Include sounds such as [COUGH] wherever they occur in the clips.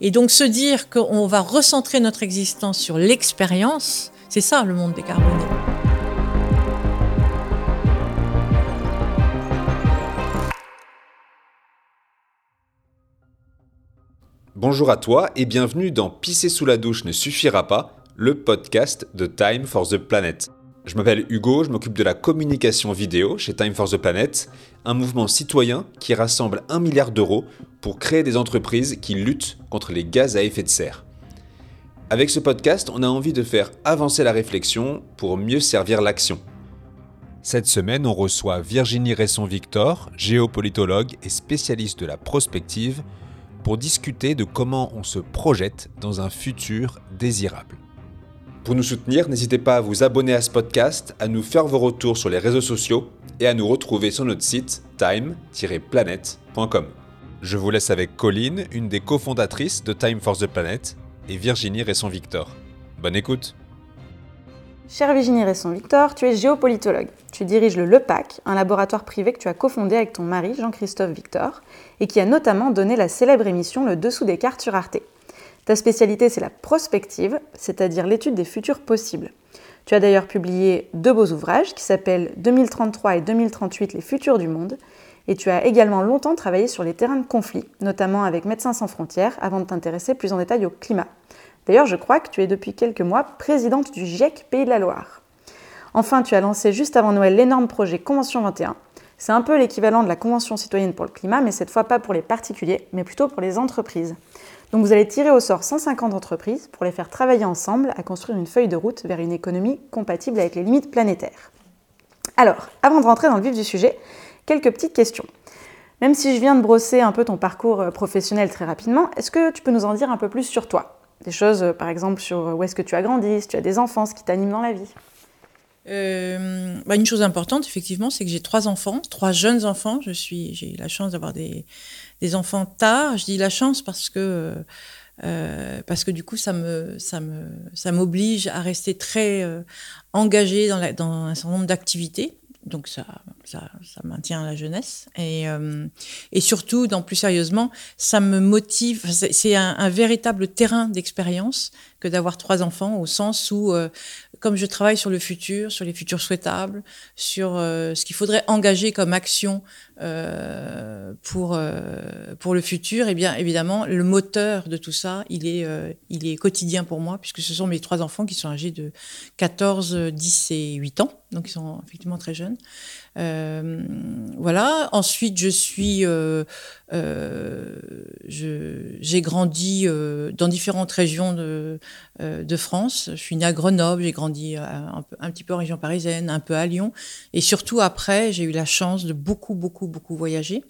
Et donc se dire qu'on va recentrer notre existence sur l'expérience, c'est ça le monde décarboné. Bonjour à toi et bienvenue dans Pisser sous la douche ne suffira pas, le podcast de Time for the Planet. Je m'appelle Hugo, je m'occupe de la communication vidéo chez Time for the Planet, un mouvement citoyen qui rassemble un milliard d'euros pour créer des entreprises qui luttent contre les gaz à effet de serre. Avec ce podcast, on a envie de faire avancer la réflexion pour mieux servir l'action. Cette semaine, on reçoit Virginie Resson-Victor, géopolitologue et spécialiste de la prospective, pour discuter de comment on se projette dans un futur désirable. Pour nous soutenir, n'hésitez pas à vous abonner à ce podcast, à nous faire vos retours sur les réseaux sociaux et à nous retrouver sur notre site time-planet.com. Je vous laisse avec Colline, une des cofondatrices de Time for the Planet, et Virginie Resson-Victor. Bonne écoute Chère Virginie Resson-Victor, tu es géopolitologue. Tu diriges le LEPAC, un laboratoire privé que tu as cofondé avec ton mari Jean-Christophe Victor, et qui a notamment donné la célèbre émission Le Dessous des cartes sur Arte. Ta spécialité, c'est la prospective, c'est-à-dire l'étude des futurs possibles. Tu as d'ailleurs publié deux beaux ouvrages qui s'appellent 2033 et 2038 Les futurs du monde, et tu as également longtemps travaillé sur les terrains de conflit, notamment avec Médecins sans frontières, avant de t'intéresser plus en détail au climat. D'ailleurs, je crois que tu es depuis quelques mois présidente du GIEC Pays de la Loire. Enfin, tu as lancé juste avant Noël l'énorme projet Convention 21. C'est un peu l'équivalent de la Convention citoyenne pour le climat, mais cette fois pas pour les particuliers, mais plutôt pour les entreprises. Donc vous allez tirer au sort 150 entreprises pour les faire travailler ensemble à construire une feuille de route vers une économie compatible avec les limites planétaires. Alors, avant de rentrer dans le vif du sujet, quelques petites questions. Même si je viens de brosser un peu ton parcours euh, professionnel très rapidement, est-ce que tu peux nous en dire un peu plus sur toi? Des choses, euh, par exemple, sur où est-ce que tu as grandi, si tu as des enfants, ce qui t'anime dans la vie? Euh, bah une chose importante, effectivement, c'est que j'ai trois enfants, trois jeunes enfants. Je suis, j'ai eu la chance d'avoir des, des enfants tard. Je dis la chance parce que euh, parce que du coup, ça me, ça me, ça m'oblige à rester très euh, engagée dans, un certain nombre d'activités. Donc ça, ça, maintient la jeunesse et, euh, et surtout, dans plus sérieusement, ça me motive. C'est un, un, véritable terrain d'expérience que d'avoir trois enfants, au sens où euh, comme je travaille sur le futur, sur les futurs souhaitables, sur euh, ce qu'il faudrait engager comme action euh, pour euh, pour le futur, eh bien évidemment le moteur de tout ça, il est il est quotidien pour moi puisque ce sont mes trois enfants qui sont âgés de 14, 10 et 8 ans, donc ils sont effectivement très jeunes. Euh, voilà. Ensuite, je suis, euh, euh, j'ai grandi dans différentes régions de, de France. Je suis née à Grenoble, j'ai grandi un, un, petit peu en région parisienne, un peu à Lyon, et surtout après, j'ai eu la chance de beaucoup, beaucoup, beaucoup voyager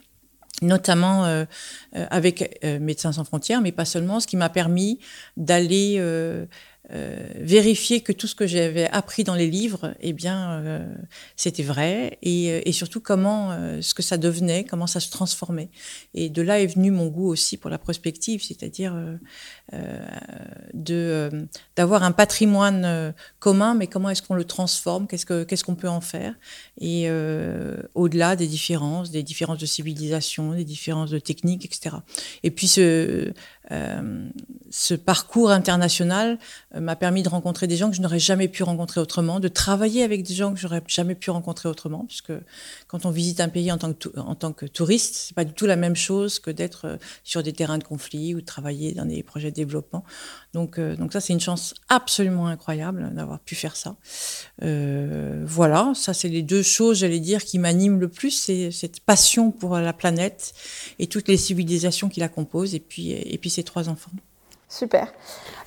notamment euh, avec euh, Médecins sans frontières, mais pas seulement, ce qui m'a permis d'aller euh, euh, vérifier que tout ce que j'avais appris dans les livres, eh bien, euh, c'était vrai, et, euh, surtout comment, ce que ça devenait, comment ça se transformait. Et de là est venu mon goût aussi pour la prospective, c'est-à-dire de d'avoir un patrimoine commun, mais comment est-ce qu'on le transforme, qu'est-ce que qu'est-ce qu'on peut en faire, et au-delà des différences, des différences de civilisation, des différences de technique, etc. Et puis ce ce parcours international euh, m'a permis de rencontrer des gens que je n'aurais jamais pu rencontrer autrement, de travailler avec des gens que j'aurais jamais pu rencontrer autrement, puisque quand on visite un pays en tant que, en tant que touriste, c'est pas du tout la même chose que d'être euh, sur des terrains de conflit ou de travailler dans des projets de développement. Donc, euh, ça, c'est une chance absolument incroyable d'avoir pu faire ça. Euh, voilà, ça, c'est les deux choses, j'allais dire, qui m'animent le plus, c'est cette passion pour la planète et toutes les civilisations qui la composent, et puis, et puis trois enfants. Super.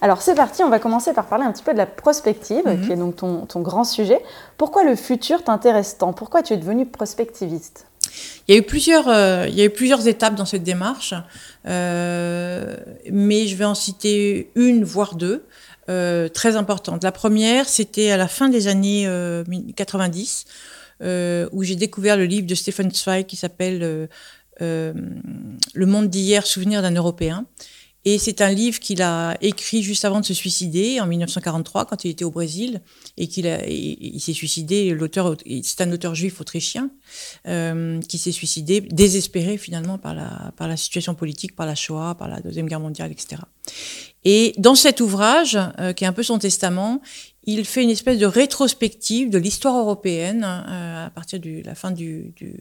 Alors c'est parti, on va commencer par parler un petit peu de la prospective, mmh. qui est donc ton, ton, grand sujet. Pourquoi le futur t'intéresse tant? Pourquoi tu es devenu prospectiviste? Il y, a eu plusieurs, euh, il y a eu plusieurs étapes dans cette démarche, euh, mais je vais en citer une, voire deux, euh, très importantes. La première, c'était à la fin des années 90, où j'ai découvert le livre de Stephen Zweig qui s'appelle Le monde d'hier, souvenir d'un Européen Et c'est un livre qu'il a écrit juste avant de se suicider, en 1943, quand il était au Brésil, et qu'il il s'est suicidé. L'auteur, c'est un auteur juif autrichien euh, qui s'est suicidé, désespéré finalement par la par la situation politique, par la Shoah, par la deuxième guerre mondiale, etc. Et dans cet ouvrage, euh, qui est un peu son testament, il fait une espèce de rétrospective de l'histoire européenne euh, à partir de la fin du, du,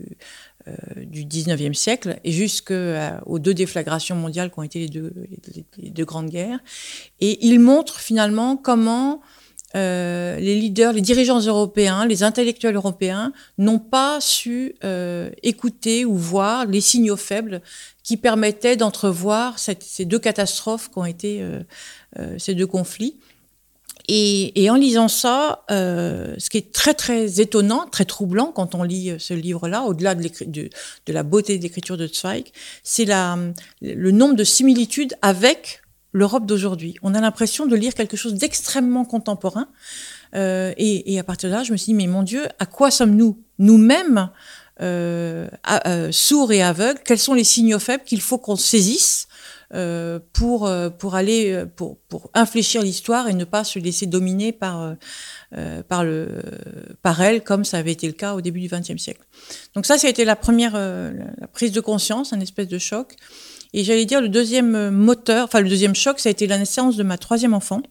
du 19e siècle et jusqu'aux euh, deux déflagrations mondiales qui ont été les deux, grandes guerres. Et il montre finalement comment euh, les leaders, les dirigeants européens, les intellectuels européens n'ont pas su euh, écouter ou voir les signaux faibles qui permettaient d'entrevoir ces deux catastrophes qui ont été euh, euh ces deux conflits. Et, et, en lisant ça, euh, ce qui est très très étonnant, très troublant quand on lit ce livre-là, au-delà de, de, de, la beauté d'écriture de Zweig, c'est le nombre de similitudes avec l'Europe d'aujourd'hui. On a l'impression de lire quelque chose d'extrêmement contemporain. Euh, et, et, à partir de là, je me suis dit, mais mon Dieu, à quoi sommes-nous Nous-mêmes, euh, euh, sourds et aveugles, quels sont les signaux faibles qu'il faut qu'on saisisse euh, pour euh, pour aller euh, pour pour infléchir l'histoire et ne pas se laisser dominer par par le par elle comme ça avait été le cas au début du XXe siècle. Donc ça, ça a été la première prise de conscience, un espèce de choc. Et j'allais dire le deuxième moteur, enfin le deuxième choc, ça a été la naissance de ma troisième enfant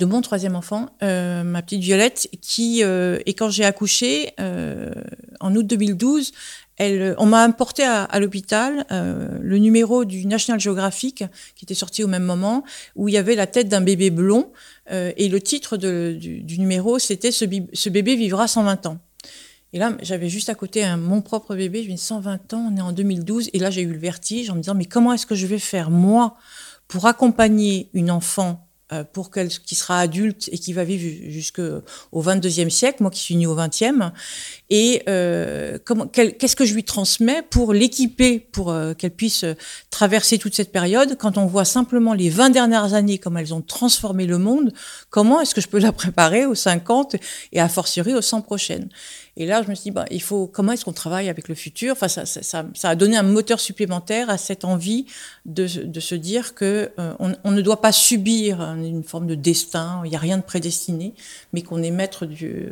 de mon troisième enfant, ma petite Violette, qui, euh, et quand j'ai accouché, en août 2012, elle, on m'a importé à, à l'hôpital euh, le numéro du National Geographic, qui était sorti au même moment, où il y avait la tête d'un bébé blond, euh, et le titre de, du, du, numéro, c'était ce, ce, bébé vivra 120 ans. Et là, j'avais juste à côté un, mon propre bébé, je me 120 ans, on est en 2012, et là j'ai eu le vertige en me disant, mais comment est-ce que je vais faire, moi, pour accompagner une enfant euh, pour qu'elle qui sera adulte et qui va vivre jusqu'au 22e siècle, moi qui suis née au 20e, et euh, qu'est-ce que je lui transmets pour l'équiper, pour euh, qu'elle puisse traverser toute cette période, quand on voit simplement les 20 dernières années, comme elles ont transformé le monde, comment est-ce que je peux la préparer aux 50 et à fortiori aux 100 prochaines? Et là, je me suis dit, bah, il faut, comment est-ce qu'on travaille avec le futur? Enfin, ça, a donné un moteur supplémentaire à cette envie de, se dire que euh, on, ne doit pas subir une forme de destin. Il n'y a rien de prédestiné, mais qu'on est maître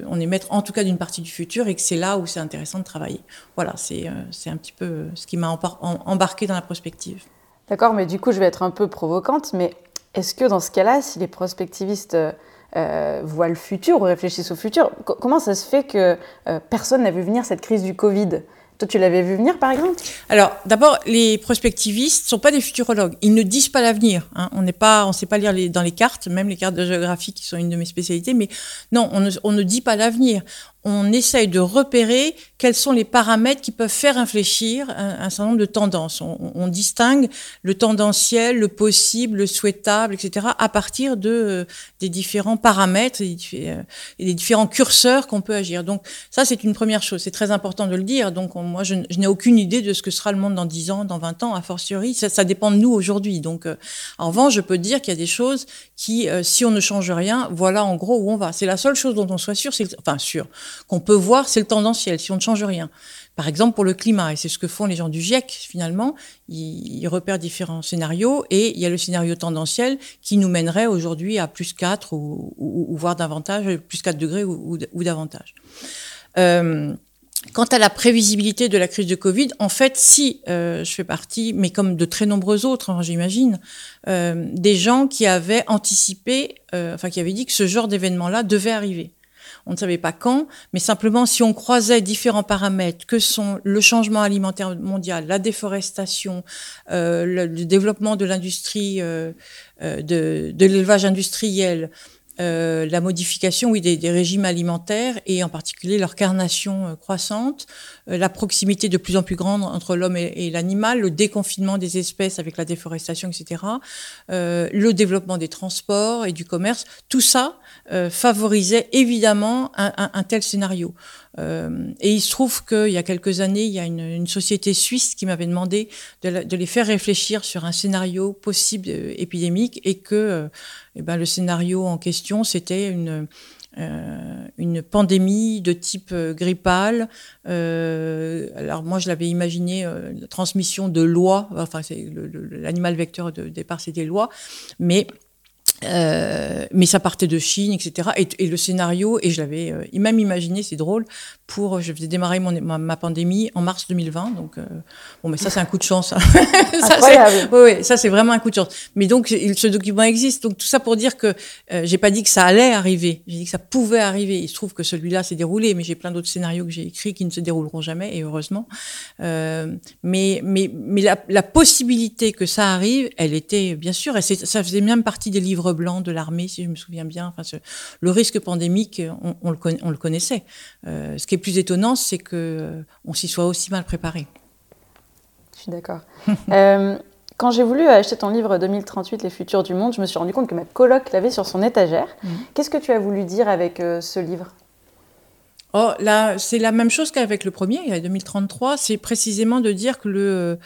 on est maître en tout cas d'une partie du futur et que c'est là où c'est intéressant de travailler. Voilà, c'est euh, un petit peu ce qui m'a embarqué dans la prospective. D'accord, mais du coup, je vais être un peu provocante, mais est-ce que dans ce cas-là, si les prospectivistes euh, voient le futur ou réfléchissent au futur. Comment ça se fait que euh, personne n'a vu venir cette crise du Covid? Toi, tu l'avais vu venir, par exemple? Alors, d'abord, les prospectivistes sont pas des futurologues. Ils ne disent pas l'avenir. Hein. On n'est pas, on sait pas lire dans les cartes, même les cartes de géographie qui sont une de mes spécialités. Mais non, on ne, on ne dit pas l'avenir on essaye de repérer quels sont les paramètres qui peuvent faire infléchir un, certain nombre de tendances. On, on, distingue le tendanciel, le possible, le souhaitable, etc., à partir de euh, des différents paramètres et, euh, et des différents curseurs qu'on peut agir. Donc ça, c'est une première chose. C'est très important de le dire. Donc on, moi, je, je n'ai aucune idée de ce que sera le monde dans 10 ans, dans 20 ans, a fortiori. Ça, ça dépend de nous aujourd'hui. Donc euh, en revanche, je peux dire qu'il y a des choses qui, euh, si on ne change rien, voilà en gros où on va. C'est la seule chose dont on soit sûr, c'est enfin sûr qu'on peut voir, c'est le tendanciel, si on ne change rien. Par exemple, pour le climat, et c'est ce que font les gens du GIEC, finalement, ils, repèrent différents scénarios, et il y a le scénario tendanciel qui nous mènerait aujourd'hui à plus 4, ou, ou, voire davantage, plus 4 degrés ou, davantage. Euh, Quant à la prévisibilité de la crise de Covid, en fait, si euh, je fais partie, mais comme de très nombreux autres, hein, j'imagine, euh, des gens qui avaient anticipé, enfin qui avaient dit que ce genre d'événement-là devait arriver on ne savait pas quand, mais simplement si on croisait différents paramètres que sont le changement alimentaire mondial, la déforestation, euh, le, développement de l'industrie, euh, euh de, l'élevage industriel, la modification oui, des, régimes alimentaires et en particulier leur carnation croissante, la proximité de plus en plus grande entre l'homme et, l'animal, le déconfinement des espèces avec la déforestation, etc., le développement des transports et du commerce, tout ça euh, favorisait évidemment un, tel scénario. Euh, et il se trouve qu'il y a quelques années, il y a une, société suisse qui m'avait demandé de, les faire réfléchir sur un scénario possible épidémique et que eh ben, le scénario en question, c'était une pandémie de type grippal. alors moi, je l'avais imaginé la transmission de lois. Enfin, l'animal vecteur de départ, c'était lois, mais euh, mais ça partait de Chine, etc. Et, le scénario, et je l'avais euh, même imaginé, c'est drôle, pour, je faisais démarrer mon, ma, pandémie en mars 2020. Donc, euh, bon, mais ça, c'est un coup de chance. Hein. [LAUGHS] ça, oui, oui, ça, c'est vraiment un coup de chance. Mais donc, ce document existe. Donc, tout ça pour dire que j'ai pas dit que ça allait arriver. J'ai dit que ça pouvait arriver. Il se trouve que celui-là s'est déroulé, mais j'ai plein d'autres scénarios que j'ai écrits qui ne se dérouleront jamais, et heureusement. mais mais, mais la, la, possibilité que ça arrive, elle était, bien sûr, et ça faisait même partie des livres blanc de l'armée, si je me souviens bien. Enfin, le risque pandémique, on, le, on le, connaissait. Euh, ce qui est plus étonnant, c'est qu'on euh, on s'y soit aussi mal préparé. Je suis d'accord. [LAUGHS] Euh, quand j'ai voulu acheter ton livre 2038, Les futurs du monde, je me suis rendu compte que ma coloc l'avait sur son étagère. Mhm. Qu'est-ce que tu as voulu dire avec ce livre? Oh, là, c'est la même chose qu'avec le premier, il y a 2033. C'est précisément de dire que le,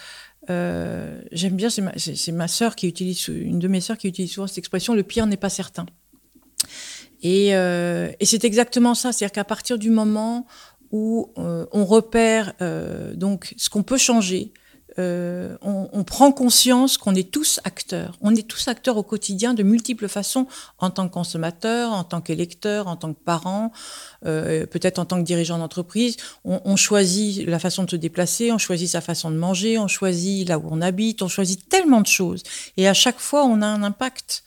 euh, j'aime bien, c'est ma, sœur qui utilise, une de mes sœurs qui utilise souvent cette expression, le pire n'est pas certain. Et, euh, et c'est exactement ça, c'est-à-dire qu'à partir du moment où euh, on repère donc ce qu'on peut changer, euh, on, on, prend conscience qu'on est tous acteurs. On est tous acteurs au quotidien de multiples façons, en tant que consommateur, en tant qu'électeur, en tant que parent, euh, peut-être en tant que dirigeant d'entreprise. On, on, choisit la façon de se déplacer, on choisit sa façon de manger, on choisit là où on habite, on choisit tellement de choses. Et à chaque fois, on a un impact.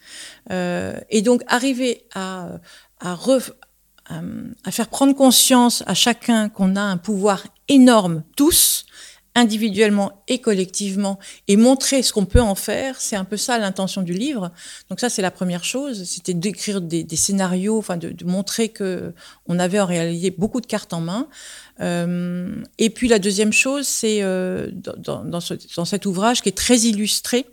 Euh, et donc, arriver à, à, à faire prendre conscience à chacun qu'on a un pouvoir énorme, tous, individuellement et collectivement et montrer ce qu'on peut en faire, c'est un peu ça l'intention du livre. Donc ça c'est la première chose, c'était d'écrire des, scénarios, enfin de, montrer que on avait en réalité beaucoup de cartes en main. Euh, et puis la deuxième chose, c'est euh, dans, dans, dans, cet ouvrage qui est très illustré.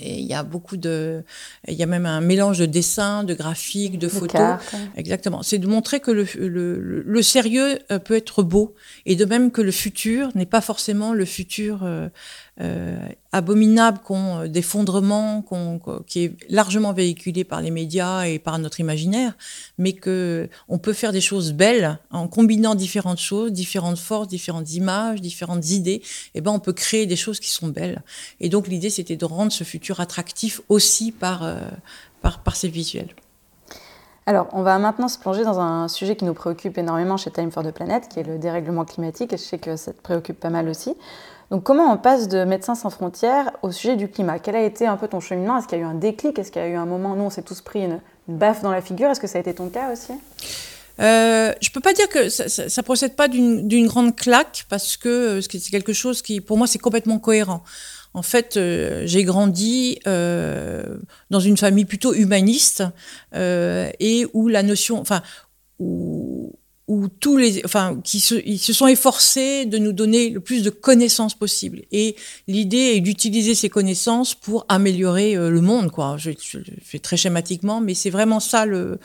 Et il y a beaucoup de, il y a même un mélange de dessins, de graphiques, de photos. Exactement. C'est de montrer que le, le, le, sérieux euh, peut être beau et de même que le futur n'est pas forcément le futur euh, euh, abominable qu'on d'effondrement qu'on qui est largement véhiculé par les médias et par notre imaginaire, mais que on peut faire des choses belles en combinant différentes choses, différentes forces, différentes images, différentes idées. Et eh ben on peut créer des choses qui sont belles. Et donc l'idée c'était de rendre ce futur attractif aussi par euh, par, par ces visuels. Alors, on va maintenant se plonger dans un sujet qui nous préoccupe énormément chez Time for the Planet, qui est le dérèglement climatique, et je sais que ça te préoccupe pas mal aussi. Donc, comment on passe de Médecins sans frontières au sujet du climat? Quel a été un peu ton cheminement? Est-ce qu'il y a eu un déclic? Est-ce qu'il y a eu un moment, nous, on s'est tous pris une, baffe dans la figure? Est-ce que ça a été ton cas aussi? Euh, je peux pas dire que ça, ça, procède pas d'une grande claque parce que c'est quelque chose qui, pour moi, c'est complètement cohérent. En fait, euh, j'ai grandi euh, dans une famille plutôt humaniste euh, et où la notion, enfin, où, où tous les, enfin, qui se, ils se sont efforcés de nous donner le plus de connaissances possible. Et l'idée est d'utiliser ces connaissances pour améliorer euh, le monde, quoi. Je, je, fais très schématiquement, mais c'est vraiment ça le,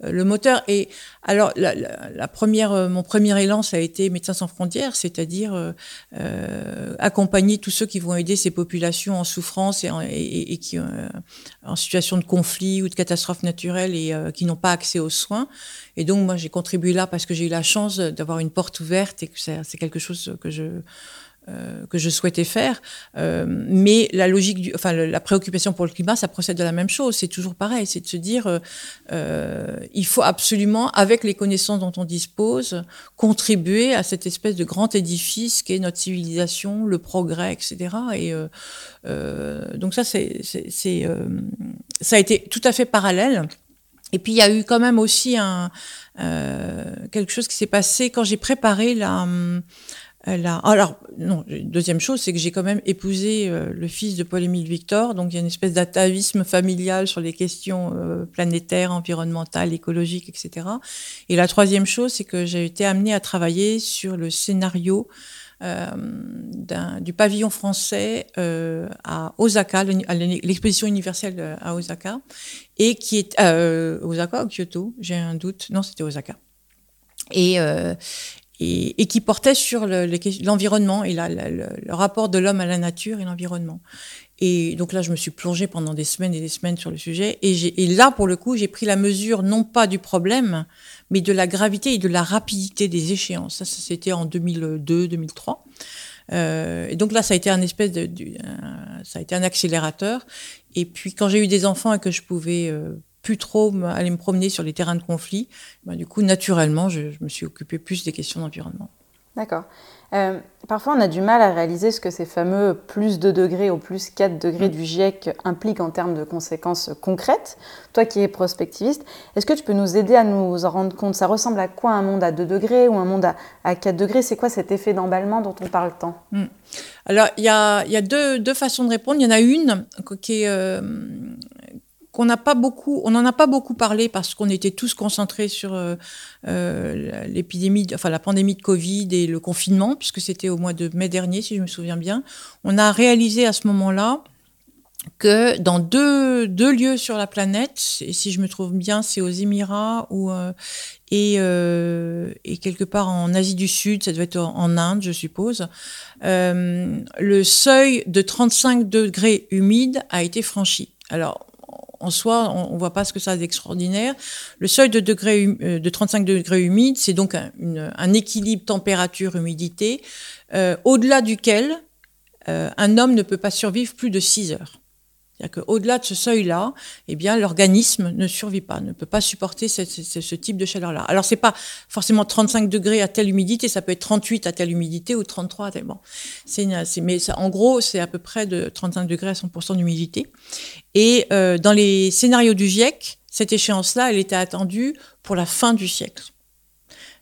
le moteur. Et alors, la, première, euh, mon premier élan, ça a été Médecins sans frontières, c'est-à-dire euh, euh, accompagner tous ceux qui vont aider ces populations en souffrance et, en, qui euh, en situation de conflit ou de catastrophe naturelle et qui n'ont pas accès aux soins. Et donc, moi, j'ai contribué là parce que j'ai eu la chance d'avoir une porte ouverte et que c'est quelque chose que je euh, que je souhaitais faire. Euh, mais la logique, du, enfin la préoccupation pour le climat, ça procède de la même chose. C'est toujours pareil, c'est de se dire, euh, euh, il faut absolument, avec les connaissances dont on dispose, contribuer à cette espèce de grand édifice qui est notre civilisation, le progrès, etc. Et euh, donc ça, c'est, ça a été tout à fait parallèle. Et puis il y a eu quand même aussi un, quelque chose qui s'est passé quand j'ai préparé la alors, non, deuxième chose, c'est que j'ai quand même épousé euh, le fils de Paul-Émile Victor, donc il y a une espèce d'atavisme familial sur les questions euh, planétaires, environnementales, écologiques, etc. Et la troisième chose, c'est que j'ai été amenée à travailler sur le scénario euh, du pavillon français euh, à Osaka, l'exposition universelle à Osaka, et qui est Osaka ou Kyoto, j'ai un doute. Non, c'était Osaka. Et, et, qui portait sur l'environnement et le, rapport de l'homme à la nature et l'environnement. Et donc là, je me suis plongée pendant des semaines et des semaines sur le sujet. Et, et là, pour le coup, j'ai pris la mesure non pas du problème, mais de la gravité et de la rapidité des échéances. Ça, c'était en 2002-2003. Euh, et donc là, ça a été un espèce de, ça a été un accélérateur. Et puis quand j'ai eu des enfants et que je pouvais euh, plus trop aller me promener sur les terrains de conflit, bah, du coup, naturellement, je, je me suis occupée plus des questions d'environnement. D'accord. Euh, parfois, on a du mal à réaliser ce que ces fameux plus 2 degrés ou plus 4 degrés mm. du GIEC impliquent en termes de conséquences concrètes. Toi qui es prospectiviste, est-ce que tu peux nous aider à nous en rendre compte? Ça ressemble à quoi un monde à 2 degrés ou un monde à, 4 degrés? C'est quoi cet effet d'emballement dont on parle tant? Mm. Alors, il y a, y a deux, deux, façons de répondre. Il y en a une qui est, euh, qu'on n'a pas beaucoup, on n'en a pas beaucoup parlé parce qu'on était tous concentrés sur euh, euh, l'épidémie, enfin la pandémie de Covid et le confinement, puisque c'était au mois de mai dernier, si je me souviens bien. On a réalisé à ce moment-là que dans deux, deux lieux sur la planète, et si je me trouve bien, c'est aux Émirats ou euh, et, et, quelque part en Asie du Sud, ça devait être en Inde, je suppose. le seuil de 35 degrés humides a été franchi. Alors, en soi, on, ne voit pas ce que ça a d'extraordinaire. Le seuil de, degré, euh, de 35 degrés humides, c'est donc un, équilibre température-humidité, euh, au-delà duquel euh, un homme ne peut pas survivre plus de 6 heures. C'est-à-dire qu'au-delà de ce seuil-là, eh bien, l'organisme ne survit pas, ne peut pas supporter ce, type de chaleur-là. Alors, c'est pas forcément 35 degrés à telle humidité, ça peut être 38 à telle humidité ou 33 à telle. Bon, c'est, mais ça, en gros, c'est à peu près de 35 degrés à 100% d'humidité. Et euh, dans les scénarios du GIEC, cette échéance-là, elle était attendue pour la fin du siècle.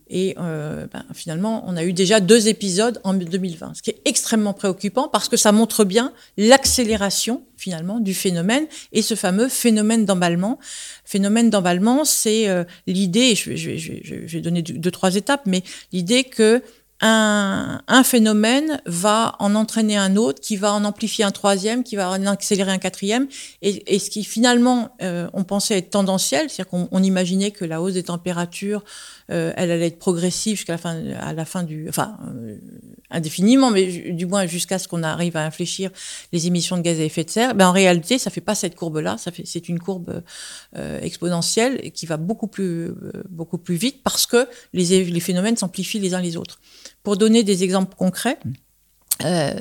Et euh, ben, finalement, on a eu déjà deux épisodes en 2020, ce qui est extrêmement préoccupant parce que ça montre bien l'accélération finalement du phénomène et ce fameux phénomène d'emballement. Phénomène d'emballement, c'est euh, l'idée, je, vais donner deux, trois étapes, mais l'idée que un, phénomène va en entraîner un autre, qui va en amplifier un troisième, qui va en accélérer un quatrième, et, ce qui finalement euh, on pensait être tendanciel, c'est-à-dire qu'on on imaginait que la hausse des températures, euh, elle allait être progressive jusqu'à la fin, à la fin du, enfin euh, indéfiniment, mais du moins jusqu'à ce qu'on arrive à infléchir les émissions de gaz à effet de serre. Ben en réalité, ça fait pas cette courbe-là, ça fait, c'est une courbe euh, exponentielle qui va beaucoup plus, beaucoup plus vite parce que les, les phénomènes s'amplifient les uns les autres. Pour donner des exemples concrets, euh,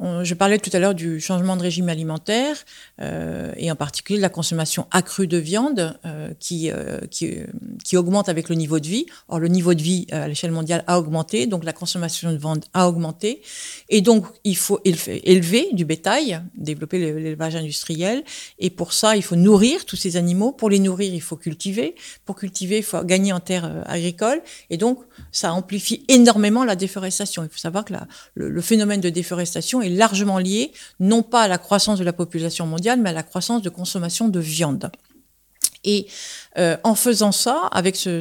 je parlais tout à l'heure du changement de régime alimentaire euh, et en particulier de la consommation accrue de viande euh, qui, euh, qui, qui, augmente avec le niveau de vie. Or, le niveau de vie euh, à l'échelle mondiale a augmenté, donc la consommation de viande a augmenté. Et donc, il faut élever du bétail, développer l'élevage industriel. Et pour ça, il faut nourrir tous ces animaux. Pour les nourrir, il faut cultiver. Pour cultiver, il faut gagner en terres euh, agricoles. Et donc, ça amplifie énormément la déforestation. Il faut savoir que la, le, le phénomène de déforestation est largement lié, non pas à la croissance de la population mondiale, mais à la croissance de consommation de viande. Et euh, en faisant ça, avec ce,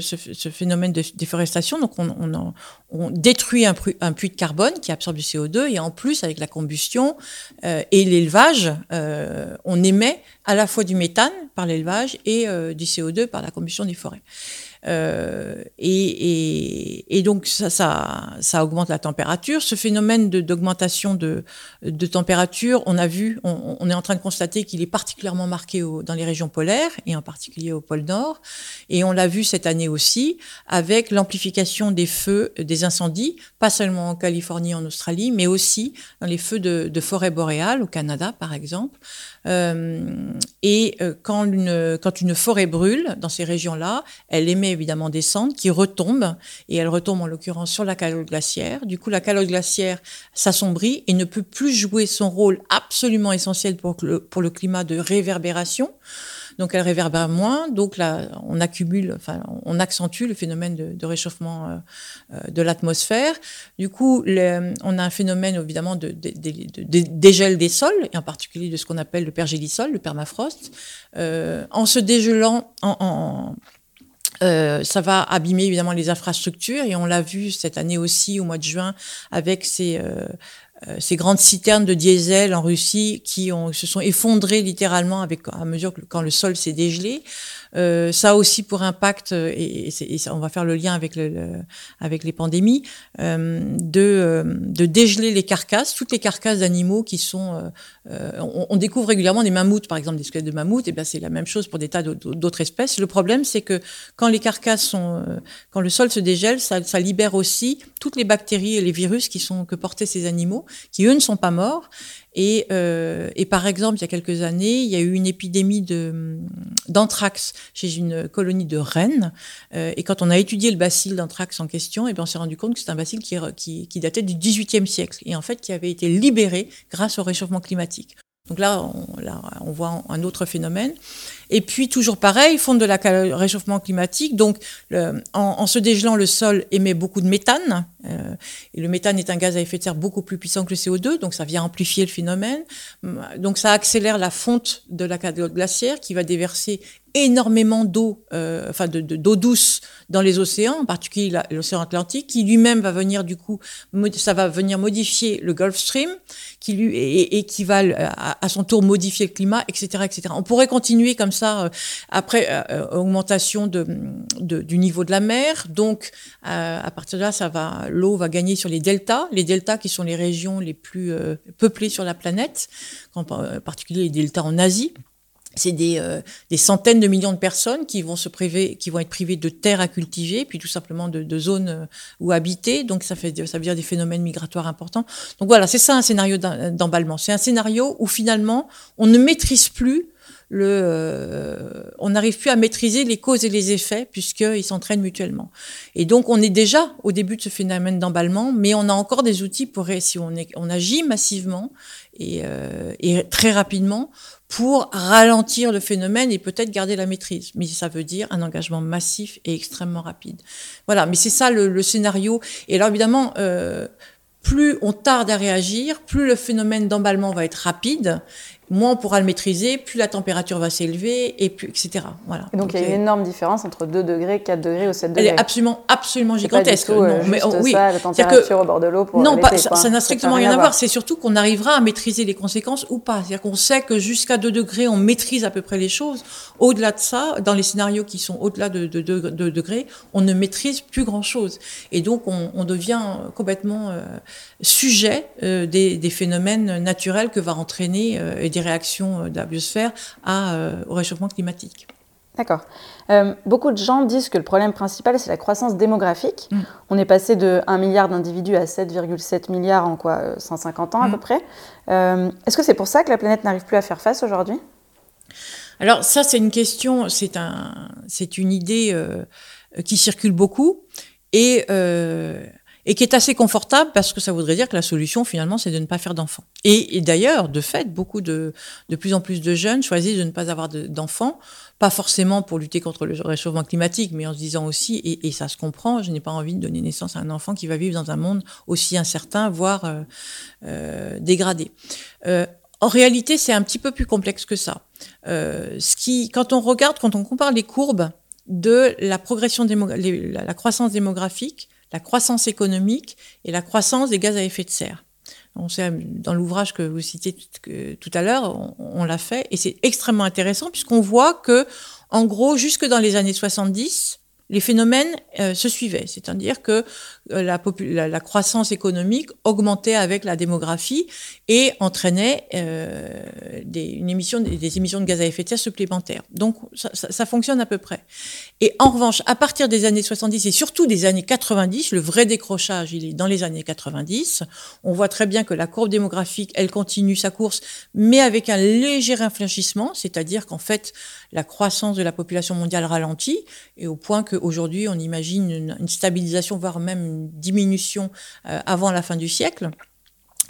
phénomène de déforestation, donc on, détruit un, un, puits de carbone qui absorbe du CO2, et en plus, avec la combustion euh, et l'élevage, euh, on émet à la fois du méthane par l'élevage et du CO2 par la combustion des forêts. Euh, et, donc ça, augmente la température. Ce phénomène d'augmentation de, température, on a vu, on, est en train de constater qu'il est particulièrement marqué dans les régions polaires et en particulier au pôle Nord. Et on l'a vu cette année aussi avec l'amplification des feux, des incendies, pas seulement en Californie, en Australie, mais aussi dans les feux de, de forêt boréale au Canada, par exemple. Euh, et euh, quand une, quand une forêt brûle dans ces régions-là, elle émet évidemment des cendres qui retombent, et elle retombe en l'occurrence sur la calotte glaciaire. Du coup, la calotte glaciaire s'assombrit et ne peut plus jouer son rôle absolument essentiel pour le, pour le climat de réverbération donc elle réverbère moins, donc là on accumule, enfin on accentue le phénomène de, réchauffement euh, euh, de l'atmosphère. Du coup, on a un phénomène évidemment de, dégel des sols, et en particulier de ce qu'on appelle le pergélisol, le permafrost. Euh, en se dégelant, ça va abîmer évidemment les infrastructures et on l'a vu cette année aussi au mois de juin avec ces, ces grandes citernes de diesel en Russie qui ont, se sont effondrées littéralement avec, à mesure que quand le sol s'est dégelé. Euh, ça aussi pour impact, euh, et, ça, on va faire le lien avec, le, avec les pandémies, euh, de, euh, de dégeler les carcasses, toutes les carcasses d'animaux qui sont... Euh, on, on, découvre régulièrement des mammouths, par exemple, des squelettes de mammouths, et bien c'est la même chose pour des tas d'autres espèces. Le problème, c'est que quand les carcasses sont... quand le sol se dégèle, ça, ça libère aussi toutes les bactéries et les virus qui sont que portaient ces animaux, qui eux ne sont pas morts. Et, euh, et, par exemple, il y a quelques années, il y a eu une épidémie d'anthrax chez une colonie de rennes. Euh, et quand on a étudié le bacille d'anthrax en question, et bien on s'est rendu compte que c'est un bacille qui, qui, datait du XVIIIe siècle et en fait qui avait été libéré grâce au réchauffement climatique. Donc là, on, là, voit un autre phénomène. Et puis toujours pareil, fond de la réchauffement climatique. Donc en, se dégelant, le sol émet beaucoup de méthane. Euh, et le méthane est un gaz à effet de serre beaucoup plus puissant que le CO2, donc ça vient amplifier le phénomène. Donc ça accélère la fonte de la calotte glaciaire qui va déverser énormément d'eau, euh, enfin de, d'eau douce dans les océans, en particulier l'océan Atlantique, qui lui-même va venir du coup, ça va venir modifier le Gulf Stream, qui lui et, qui va à, son tour modifier le climat, etc., etc. On pourrait continuer comme ça euh, après augmentation de, du niveau de la mer, donc à partir de là, ça va, l'eau va gagner sur les deltas, les deltas qui sont les régions les plus peuplées sur la planète, en particulier les deltas en Asie c'est des, euh, des, centaines de millions de personnes qui vont se priver, qui vont être privées de terres à cultiver, puis tout simplement de, de zones euh, où habiter. Donc ça fait, ça veut dire des phénomènes migratoires importants. Donc voilà, c'est ça un scénario d'emballement. C'est un scénario où finalement on ne maîtrise plus euh, on n'arrive plus à maîtriser les causes et les effets puisqu'ils s'entraînent mutuellement. Et donc on est déjà au début de ce phénomène d'emballement, mais on a encore des outils pour si on, agit massivement et, euh, et très rapidement pour ralentir le phénomène et peut-être garder la maîtrise. Mais ça veut dire un engagement massif et extrêmement rapide. Voilà, mais c'est ça le, le, scénario. Et alors évidemment, euh, plus on tarde à réagir, plus le phénomène d'emballement va être rapide moins on pourra le maîtriser, plus la température va s'élever, et plus, etc. Voilà. Et donc, il y a une énorme différence entre 2 degrés, 4 degrés ou 7 degrés. Elle est absolument, absolument gigantesque. Pas du tout, euh, non, mais, oh, oui. ça, la température au bord de l'eau pour Non, pas, ça n'a strictement rien, à voir. C'est surtout qu'on arrivera à maîtriser les conséquences ou pas. C'est-à-dire qu'on sait que jusqu'à 2 degrés, on maîtrise à peu près les choses. Au-delà de ça, dans les scénarios qui sont au-delà de 2 de, de, degrés, on ne maîtrise plus grand-chose. Et donc, on, on devient complètement euh, sujet euh, des, des, phénomènes naturels que va entraîner euh, et des réactions euh, de la biosphère à, euh, au réchauffement climatique. D'accord. Euh, beaucoup de gens disent que le problème principal, c'est la croissance démographique. Mm. On est passé de 1 milliard d'individus à 7,7 milliards en quoi 150 ans à mm. peu près. Euh, Est-ce que c'est pour ça que la planète n'arrive plus à faire face aujourd'hui? Alors ça, c'est une question, c'est un, une idée euh, qui circule beaucoup et et qui est assez confortable parce que ça voudrait dire que la solution finalement c'est de ne pas faire d'enfants. Et, d'ailleurs, de fait, beaucoup de, de plus en plus de jeunes choisissent de ne pas avoir d'enfants, pas forcément pour lutter contre le réchauffement climatique, mais en se disant aussi, et, ça se comprend, je n'ai pas envie de donner naissance à un enfant qui va vivre dans un monde aussi incertain, voire euh, euh, dégradé. Euh, en réalité, c'est un petit peu plus complexe que ça. Euh, ce qui, quand on regarde, quand on compare les courbes de la progression démographique, la croissance démographique, la croissance économique et la croissance des gaz à effet de serre. On sait, dans l'ouvrage que vous citiez tout à l'heure, on, on l'a fait et c'est extrêmement intéressant puisqu'on voit que, en gros, jusque dans les années 70, les phénomènes euh, se suivaient, c'est-à-dire que euh, la, croissance économique augmentait avec la démographie et entraînait euh, des, une émission, des, émissions de gaz à effet de serre supplémentaires. Donc ça, fonctionne à peu près. Et en revanche, à partir des années 70 et surtout des années 90, le vrai décrochage, il est dans les années 90. On voit très bien que la courbe démographique, elle continue sa course, mais avec un léger infléchissement, c'est-à-dire qu'en fait, la croissance de la population mondiale ralentit et au point qu'aujourd'hui, on imagine une, stabilisation, voire même une diminution euh, avant la fin du siècle.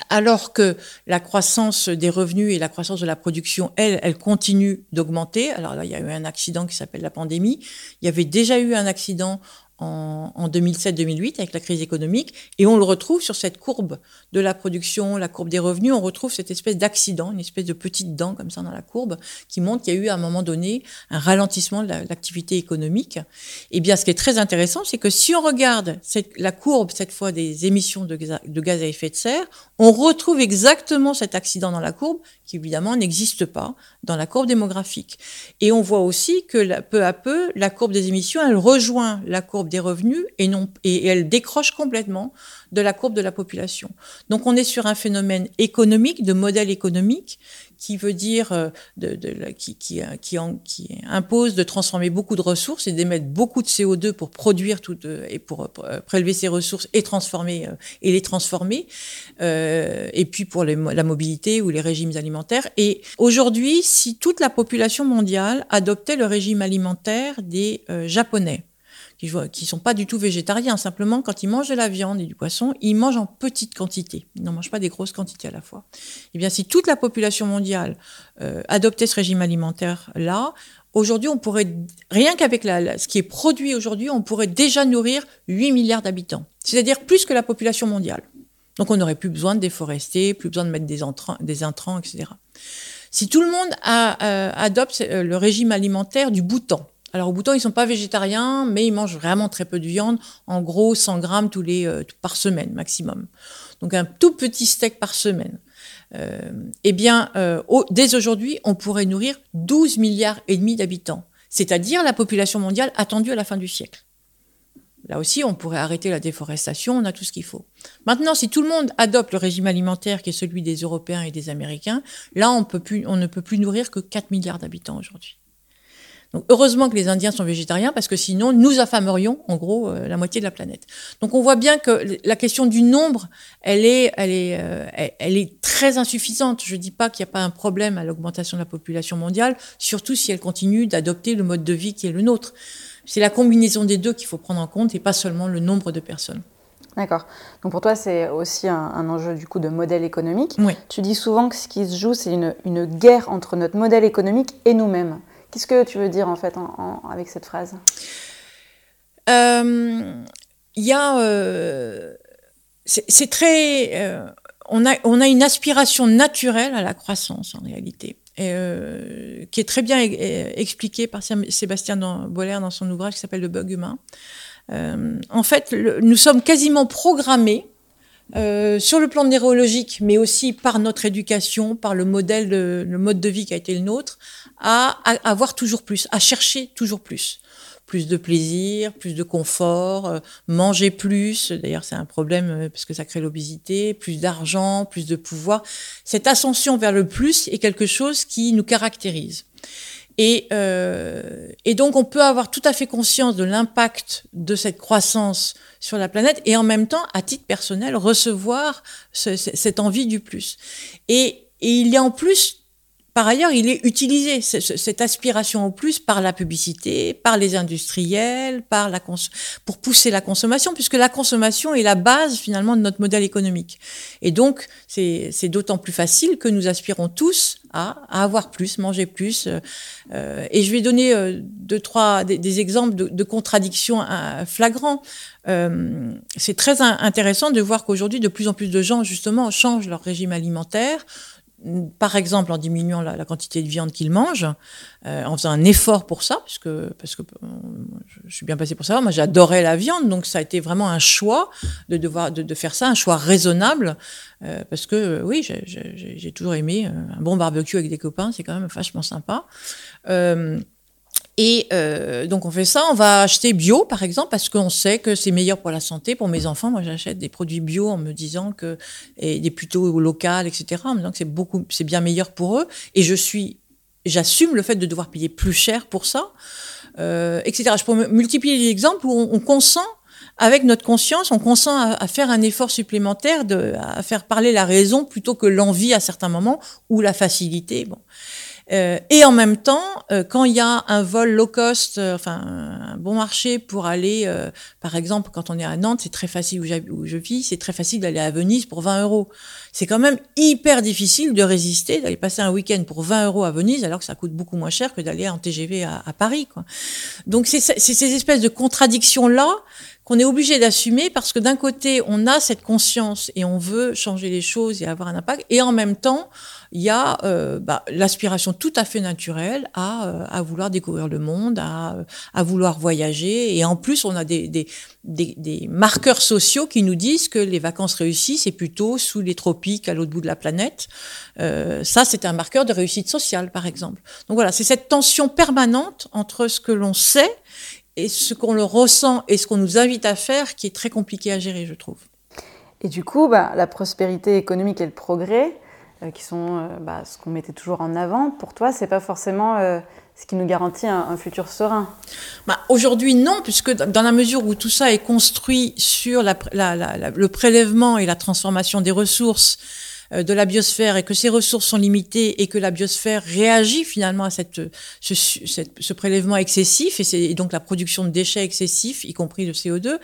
Alors que la croissance des revenus et la croissance de la production, elle, elle continue d'augmenter. Alors là, il y a eu un accident qui s'appelle la pandémie. Il y avait déjà eu un accident en, 2007-2008 avec la crise économique, et on le retrouve sur cette courbe de la production, la courbe des revenus, on retrouve cette espèce d'accident, une espèce de petite dent comme ça dans la courbe, qui montre qu'il y a eu à un moment donné un ralentissement de l'activité économique. Et eh bien, ce qui est très intéressant, c'est que si on regarde la courbe, cette fois, des émissions de gaz à effet de serre, on retrouve exactement cet accident dans la courbe, qui évidemment n'existe pas dans la courbe démographique. Et on voit aussi que peu à peu, la courbe des émissions, elle rejoint la courbe des revenus et, non, et elle décroche complètement de la courbe de la population. Donc on est sur un phénomène économique, de modèle économique, qui veut dire euh, qui, qui, qui, qui, impose de transformer beaucoup de ressources et d'émettre beaucoup de CO2 pour produire tout et pour, euh, prélever ces ressources et transformer euh, et les transformer. Euh, et puis pour la mobilité ou les régimes alimentaires. Et aujourd'hui, si toute la population mondiale adoptait le régime alimentaire des Japonais, qui ne sont pas du tout végétariens. Simplement, quand ils mangent de la viande et du poisson, ils mangent en petite quantité. Ils n'en mangent pas des grosses quantités à la fois. Eh bien, si toute la population mondiale euh, adoptait ce régime alimentaire-là, aujourd'hui, on pourrait, rien qu'avec ce qui est produit aujourd'hui, on pourrait déjà nourrir 8 milliards d'habitants. C'est-à-dire plus que la population mondiale. Donc, on n'aurait plus besoin de déforester, plus besoin de mettre des, intrants, des intrants etc. Si tout le monde euh, adopte euh, le régime alimentaire du bouton, alors au bouton, ils sont pas végétariens, mais ils mangent vraiment très peu de viande, en gros 100 grammes tous les, euh, par semaine maximum. Donc un tout petit steak par semaine. Euh, eh bien, euh, dès aujourd'hui, on pourrait nourrir 12 milliards et demi d'habitants, c'est-à-dire la population mondiale attendue à la fin du siècle. Là aussi, on pourrait arrêter la déforestation, on a tout ce qu'il faut. Maintenant, si tout le monde adopte le régime alimentaire qui est celui des Européens et des Américains, là, on, on ne peut plus nourrir que 4 milliards d'habitants aujourd'hui. Donc heureusement que les Indiens sont végétariens parce que sinon nous affamerions en gros euh, la moitié de la planète. Donc on voit bien que la question du nombre, elle est, elle est, euh, elle est très insuffisante. Je dis pas qu'il n'y a pas un problème à l'augmentation de la population mondiale, surtout si elle continue d'adopter le mode de vie qui est le nôtre. C'est la combinaison des deux qu'il faut prendre en compte et pas seulement le nombre de personnes. D'accord. Donc pour toi, c'est aussi un, enjeu du coup de modèle économique. Oui. Tu dis souvent que ce qui se joue, c'est une, une guerre entre notre modèle économique et nous-mêmes. Qu'est-ce que tu veux dire en fait avec cette phrase? Euh, Il y a. Euh, c'est très. Euh, on, a, on a une aspiration naturelle à la croissance en réalité. Qui est très bien expliquée par Sébastien Boller dans son ouvrage qui s'appelle Le bug humain. en fait, nous sommes quasiment programmés sur le plan neurologique, mais aussi par notre éducation, par le modèle, le mode de vie qui a été le nôtre, à, avoir toujours plus, à chercher toujours plus plus de plaisir, plus de confort, euh, manger plus. D'ailleurs, c'est un problème euh, parce que ça crée l'obésité, plus d'argent, plus de pouvoir. Cette ascension vers le plus est quelque chose qui nous caractérise. Et, euh, et donc, on peut avoir tout à fait conscience de l'impact de cette croissance sur la planète et en même temps, à titre personnel, recevoir cette envie du plus. Et, et il y a en plus par ailleurs, il est utilisé, cette aspiration au plus, par la publicité, par les industriels, par la pour pousser la consommation, puisque la consommation est la base finalement de notre modèle économique. Et donc, c'est d'autant plus facile que nous aspirons tous à, avoir plus, manger plus. Euh, et je vais donner euh, deux, trois des, exemples de, contradictions euh, flagrants. c'est très intéressant de voir qu'aujourd'hui, de plus en plus de gens, justement, changent leur régime alimentaire par exemple en diminuant la, quantité de viande qu'ils mangent, euh, en faisant un effort pour ça, parce que, parce que euh, je suis bien passée pour ça. Moi, j'adorais la viande, donc ça a été vraiment un choix de devoir de, faire ça, un choix raisonnable, euh, parce que oui, j'ai toujours aimé un bon barbecue avec des copains, c'est quand même vachement sympa. Et euh, donc on fait ça, on va acheter bio par exemple parce qu'on sait que c'est meilleur pour la santé. Pour mes enfants, moi j'achète des produits bio en me disant que et des plutôt local, etc. En me disant que c'est beaucoup, c'est bien meilleur pour eux. Et je suis, j'assume le fait de devoir payer plus cher pour ça, euh, etc. Je peux multiplier les exemples où on, consent avec notre conscience, on consent à, à, faire un effort supplémentaire, de, à faire parler la raison plutôt que l'envie à certains moments ou la facilité. Bon. Euh, et en même temps, euh, quand il y a un vol low cost, euh, enfin un bon marché pour aller, par exemple, quand on est à Nantes, c'est très facile où, je vis, c'est très facile d'aller à Venise pour 20 euros. C'est quand même hyper difficile de résister, d'aller passer un week-end pour 20 euros à Venise, alors que ça coûte beaucoup moins cher que d'aller en TGV à, à Paris. Quoi. Donc c'est ces espèces de contradictions-là qu'on est obligé d'assumer parce que d'un côté, on a cette conscience et on veut changer les choses et avoir un impact, et en même temps, il y a euh, bah, l'aspiration tout à fait naturelle à, euh, à, vouloir découvrir le monde, à, à, vouloir voyager, et en plus, on a des, des, des, des, marqueurs sociaux qui nous disent que les vacances réussies, c'est plutôt sous les tropiques, à l'autre bout de la planète. Euh, ça, c'est un marqueur de réussite sociale, par exemple. Donc voilà, c'est cette tension permanente entre ce que l'on sait et ce qu'on le ressent et ce qu'on nous invite à faire qui est très compliqué à gérer, je trouve. Et du coup, bah, la prospérité économique et le progrès, euh, qui sont euh, bah, ce qu'on mettait toujours en avant, pour toi, c'est pas forcément euh, ce qui nous garantit un, un futur serein bah, Aujourd'hui, non, puisque dans la mesure où tout ça est construit sur la, la, la, le prélèvement et la transformation des ressources, de la biosphère et que ces ressources sont limitées et que la biosphère réagit finalement à cette, ce, ce prélèvement excessif et, et, donc la production de déchets excessifs, y compris le CO2,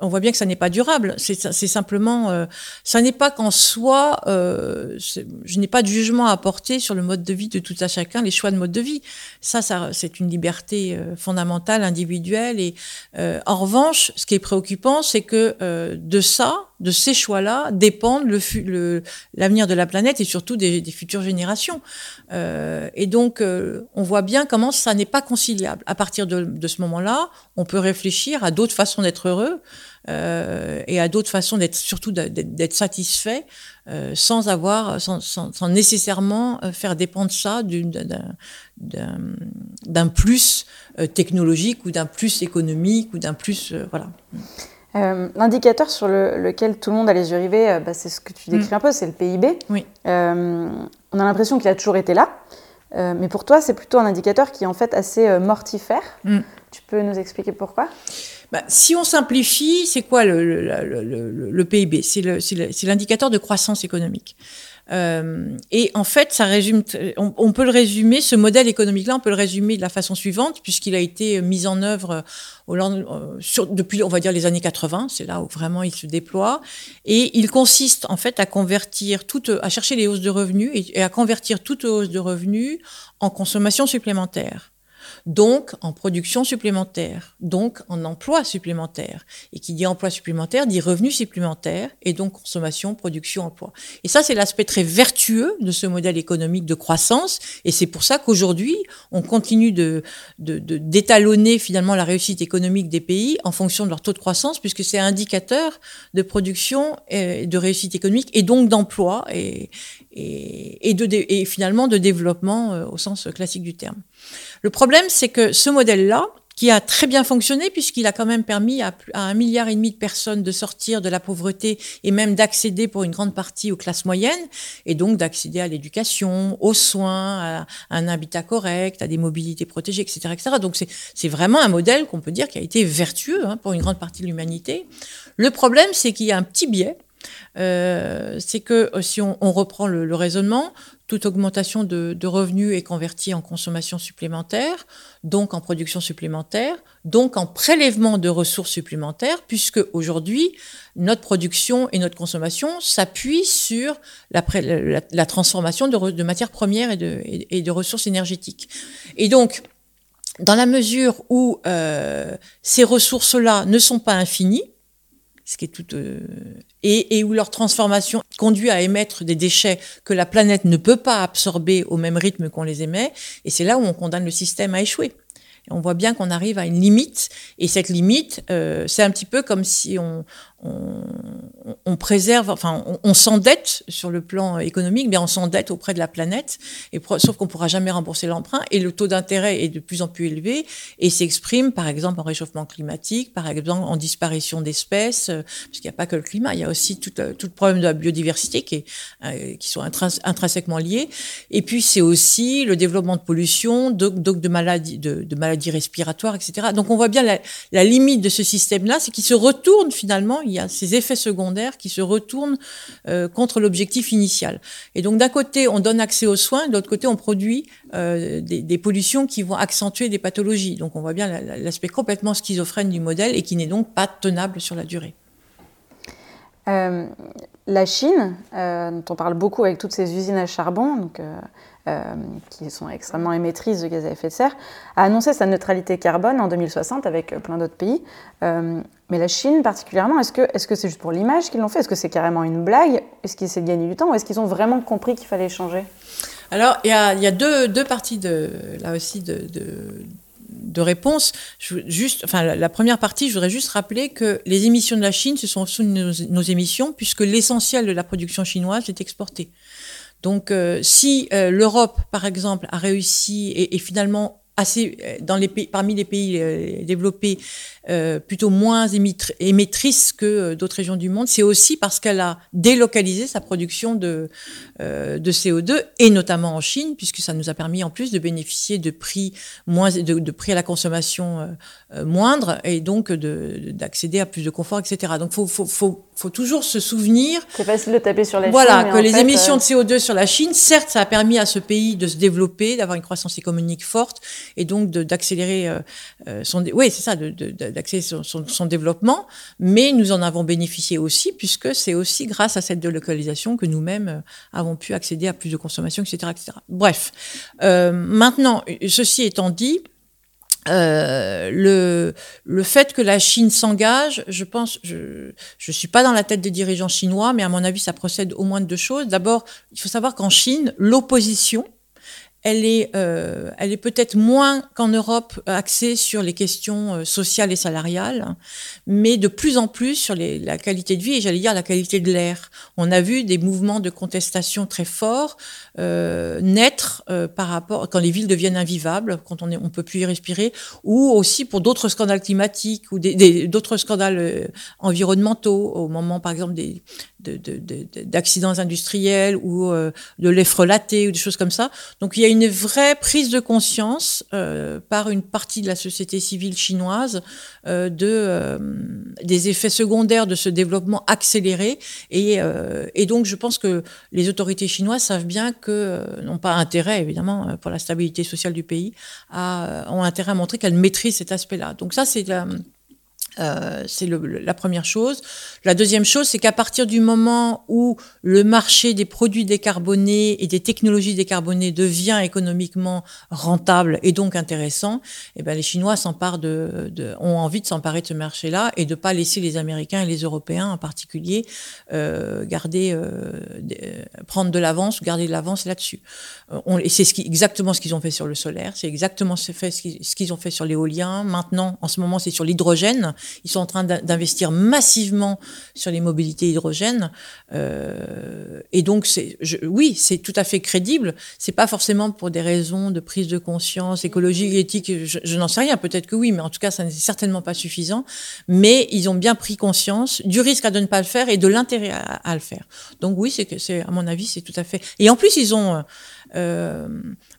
on voit bien que ça n'est pas durable. C'est simplement, euh, ça n'est pas qu'en soi, euh, je n'ai pas de jugement à porter sur le mode de vie de tout à chacun, les choix de mode de vie. Ça, ça c'est une liberté euh, fondamentale, individuelle. Et euh, en revanche, ce qui est préoccupant, c'est que euh, de ça, de ces choix-là, dépendent l'avenir de la planète et surtout des, futures générations. et donc, on voit bien comment ça n'est pas conciliable. À partir de, ce moment-là, on peut réfléchir à d'autres façons d'être heureux euh, et à d'autres façons d'être surtout d'être satisfait euh, sans avoir sans, sans, sans, nécessairement euh, faire dépendre ça d'un plus euh, technologique ou d'un plus économique ou d'un plus euh, voilà. Euh, L'indicateur sur le, lequel tout le monde a les yeux rivés, bah, c'est ce que tu décris mm. un peu, c'est le PIB. Oui. on a l'impression qu'il a toujours été là, mais pour toi, c'est plutôt un indicateur qui est en fait assez mortifère. Mm. Tu peux nous expliquer pourquoi? Bah, si on simplifie, c'est quoi le, le, le, le PIB C'est l'indicateur de croissance économique. Euh, et en fait, ça résume. On, peut le résumer. Ce modèle économique-là, on peut le résumer de la façon suivante, puisqu'il a été mis en œuvre au, sur, depuis, on va dire, les années 80. C'est là où vraiment il se déploie. Et il consiste en fait à convertir toute, à chercher les hausses de revenus et, et à convertir toute hausse de revenus en consommation supplémentaire donc en production supplémentaire, donc en emploi supplémentaire. Et qui dit emploi supplémentaire dit revenus supplémentaires, et donc consommation, production, emploi. Et ça, c'est l'aspect très vertueux de ce modèle économique de croissance, et c'est pour ça qu'aujourd'hui, on continue de, d'étalonner finalement la réussite économique des pays en fonction de leur taux de croissance, puisque c'est un indicateur de production de réussite économique, et donc d'emploi, et, et finalement de développement euh, au sens classique du terme. Le problème, c'est que ce modèle-là, qui a très bien fonctionné puisqu'il a quand même permis à, un milliard et demi de personnes de sortir de la pauvreté et même d'accéder pour une grande partie aux classes moyennes et donc d'accéder à l'éducation, aux soins, à, un habitat correct, à des mobilités protégées, etc., etc. Donc c'est vraiment un modèle qu'on peut dire qui a été vertueux hein, pour une grande partie de l'humanité. Le problème, c'est qu'il y a un petit biais euh, c'est que euh, si on, reprend le, raisonnement, toute augmentation de, revenus est convertie en consommation supplémentaire, donc en production supplémentaire, donc en prélèvement de ressources supplémentaires, puisque aujourd'hui, notre production et notre consommation s'appuient sur la, transformation de, matières premières et de, et, et de ressources énergétiques. Et donc, dans la mesure où euh, ces ressources-là ne sont pas infinies, ce qui est tout euh, et, et, où leur transformation conduit à émettre des déchets que la planète ne peut pas absorber au même rythme qu'on les émet. Et c'est là où on condamne le système à échouer. On voit bien qu'on arrive à une limite, et cette limite, euh, c'est un petit peu comme si on, on, préserve, enfin, on, s'endette sur le plan économique, mais on s'endette auprès de la planète, et sauf qu'on pourra jamais rembourser l'emprunt, et le taux d'intérêt est de plus en plus élevé, et s'exprime, par exemple, en réchauffement climatique, par exemple, en disparition d'espèces, euh, parce qu'il n'y a pas que le climat, il y a aussi tout, euh, le problème de la biodiversité qui, euh, sont intrinsèquement liés, et puis c'est aussi le développement de pollution, donc de maladies, de, de maladies respiratoires, etc. Donc on voit bien la, la limite de ce système-là, c'est qu'il se retourne finalement, il il y a ces effets secondaires qui se retournent euh, contre l'objectif initial. Et donc d'un côté, on donne accès aux soins, de l'autre côté, on produit euh, des, pollutions qui vont accentuer des pathologies. Donc on voit bien l'aspect complètement schizophrène du modèle et qui n'est donc pas tenable sur la durée. Euh, la Chine, dont on parle beaucoup avec toutes ces usines à charbon, qui sont extrêmement émettrices de gaz à effet de serre, a annoncé sa neutralité carbone en 2060 avec plein d'autres pays. mais la Chine particulièrement, est-ce que c'est -ce c'est juste pour l'image qu'ils l'ont fait? Est-ce que c'est carrément une blague? Est-ce qu'ils essaient de gagner du temps? Ou est-ce qu'ils ont vraiment compris qu'il fallait changer? Alors, il y a, deux, parties de, là aussi de, réponse. juste, enfin, la, première partie, je voudrais juste rappeler que les émissions de la Chine, ce sont nos, nos émissions, puisque l'essentiel de la production chinoise est exporté. Donc, euh, si euh, l'Europe, par exemple, a réussi et, et finalement assez euh, dans les pays, parmi les pays développés euh, plutôt moins émettrice que euh, d'autres régions du monde, c'est aussi parce qu'elle a délocalisé sa production de, euh, de CO2 et notamment en Chine, puisque ça nous a permis en plus de bénéficier de prix moins de, de prix à la consommation euh, moindres et donc d'accéder à plus de confort, etc. Donc faut faut faut faut toujours se souvenir. C'est facile de taper sur la voilà, Chine. Voilà, que les émissions de CO2 sur la Chine, certes, ça a permis à ce pays de se développer, d'avoir une croissance économique forte et donc d'accélérer euh, son, oui, c'est ça, de, de, d'accélérer son, son, développement. Mais nous en avons bénéficié aussi, puisque c'est aussi grâce à cette délocalisation que nous-mêmes avons pu accéder à plus de consommation, etc., etc. Bref, euh, maintenant, ceci étant dit. Euh, le, le fait que la Chine s'engage, je pense, je je suis pas dans la tête des dirigeants chinois, mais à mon avis, ça procède au moins de deux choses. D'abord, il faut savoir qu'en Chine, l'opposition elle est, euh, elle est peut-être moins qu'en Europe axée sur les questions euh, sociales et salariales, mais de plus en plus sur la qualité de vie et j'allais dire la qualité de l'air. On a vu des mouvements de contestation très forts euh, naître euh, par rapport quand les villes deviennent invivables, quand on est, on peut plus y respirer, ou aussi pour d'autres scandales climatiques ou d'autres scandales euh, environnementaux au moment, par exemple, des d'accidents de, de, industriels ou euh, de lait frelaté ou des choses comme ça. Donc il y a une vraie prise de conscience euh, par une partie de la société civile chinoise euh, de euh, des effets secondaires de ce développement accéléré et, et donc je pense que les autorités chinoises savent bien que n'ont pas intérêt évidemment pour la stabilité sociale du pays à, ont intérêt à montrer qu'elles maîtrisent cet aspect-là. Donc ça c'est euh, c'est la première chose. La deuxième chose, c'est qu'à partir du moment où le marché des produits décarbonés et des technologies décarbonées devient économiquement rentable et donc intéressant, eh ben les Chinois s'emparent de, de, ont envie de s'emparer de ce marché-là et de pas laisser les Américains et les Européens en particulier euh, garder, euh, prendre de l'avance garder de l'avance là-dessus. Euh, et c'est ce qui, exactement ce qu'ils ont fait sur le solaire, c'est exactement ce, ce qu'ils ont fait sur l'éolien. Maintenant, en ce moment, c'est sur l'hydrogène. Ils sont en train d'investir massivement sur les mobilités hydrogènes. Euh, et donc, c'est, oui, c'est tout à fait crédible. C'est pas forcément pour des raisons de prise de conscience écologique, éthique. Je, je n'en sais rien. Peut-être que oui, mais en tout cas, ça n'est certainement pas suffisant. Mais ils ont bien pris conscience du risque à de ne pas le faire et de l'intérêt à, à, le faire. Donc oui, c'est que c'est, à mon avis, c'est tout à fait. Et en plus, ils ont euh,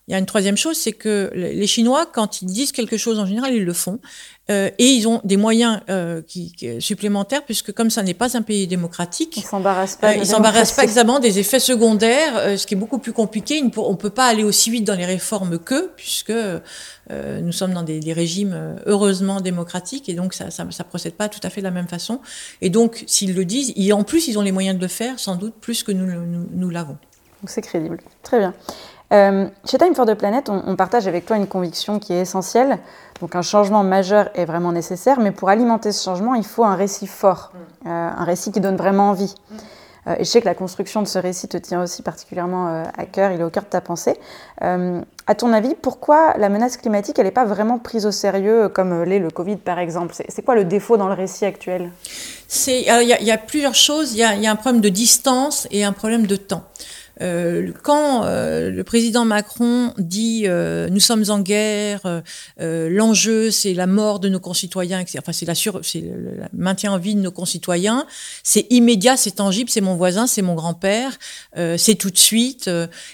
il y a une troisième chose, c'est que les Chinois, quand ils disent quelque chose en général, ils le font. Euh, et ils ont des moyens euh, qui, qui, supplémentaires, puisque comme ça n'est pas un pays démocratique, ils s'embarrassent pas, euh, ils s'embarrassent pas exactement des effets secondaires, euh, ce qui est beaucoup plus compliqué. On ne peut pas aller aussi vite dans les réformes qu'eux, puisque nous sommes dans des, des, régimes heureusement démocratiques, et donc ça, ça, ça procède pas tout à fait de la même façon. Et donc, s'ils le disent, et en plus, ils ont les moyens de le faire, sans doute plus que nous, nous, nous l'avons. Donc c'est crédible. Très bien. Euh, chez Time for the Planet, on, on, partage avec toi une conviction qui est essentielle. Donc un changement majeur est vraiment nécessaire, mais pour alimenter ce changement, il faut un récit fort, mm. euh, un récit qui donne vraiment envie. Mm. Euh, et je sais que la construction de ce récit te tient aussi particulièrement à cœur, il est au cœur de ta pensée. À ton avis, pourquoi la menace climatique, elle n'est pas vraiment prise au sérieux, comme l'est le Covid par exemple? C'est quoi le défaut dans le récit actuel? Il y, y, a plusieurs choses. Il y, y a un problème de distance et un problème de temps. Euh, quand euh, le président Macron dit euh, nous sommes en guerre, l'enjeu c'est la mort de nos concitoyens, etc. enfin c'est le, le, maintien en vie de nos concitoyens, c'est immédiat, c'est tangible, c'est mon voisin, c'est mon grand-père, c'est tout de suite,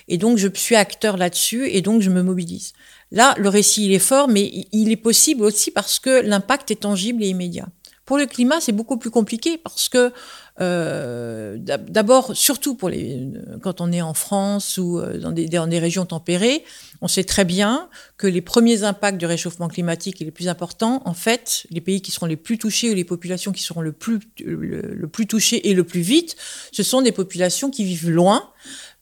et donc je suis acteur là-dessus et donc je me mobilise. Là, le récit il est fort, mais il est possible aussi parce que l'impact est tangible et immédiat. Pour le climat, c'est beaucoup plus compliqué parce que euh, d'abord, surtout pour les, quand on est en France ou euh, dans des, régions tempérées, on sait très bien que les premiers impacts du réchauffement climatique et les plus importants, en fait, les pays qui seront les plus touchés ou les populations qui seront le plus, le plus touchées et le plus vite, ce sont des populations qui vivent loin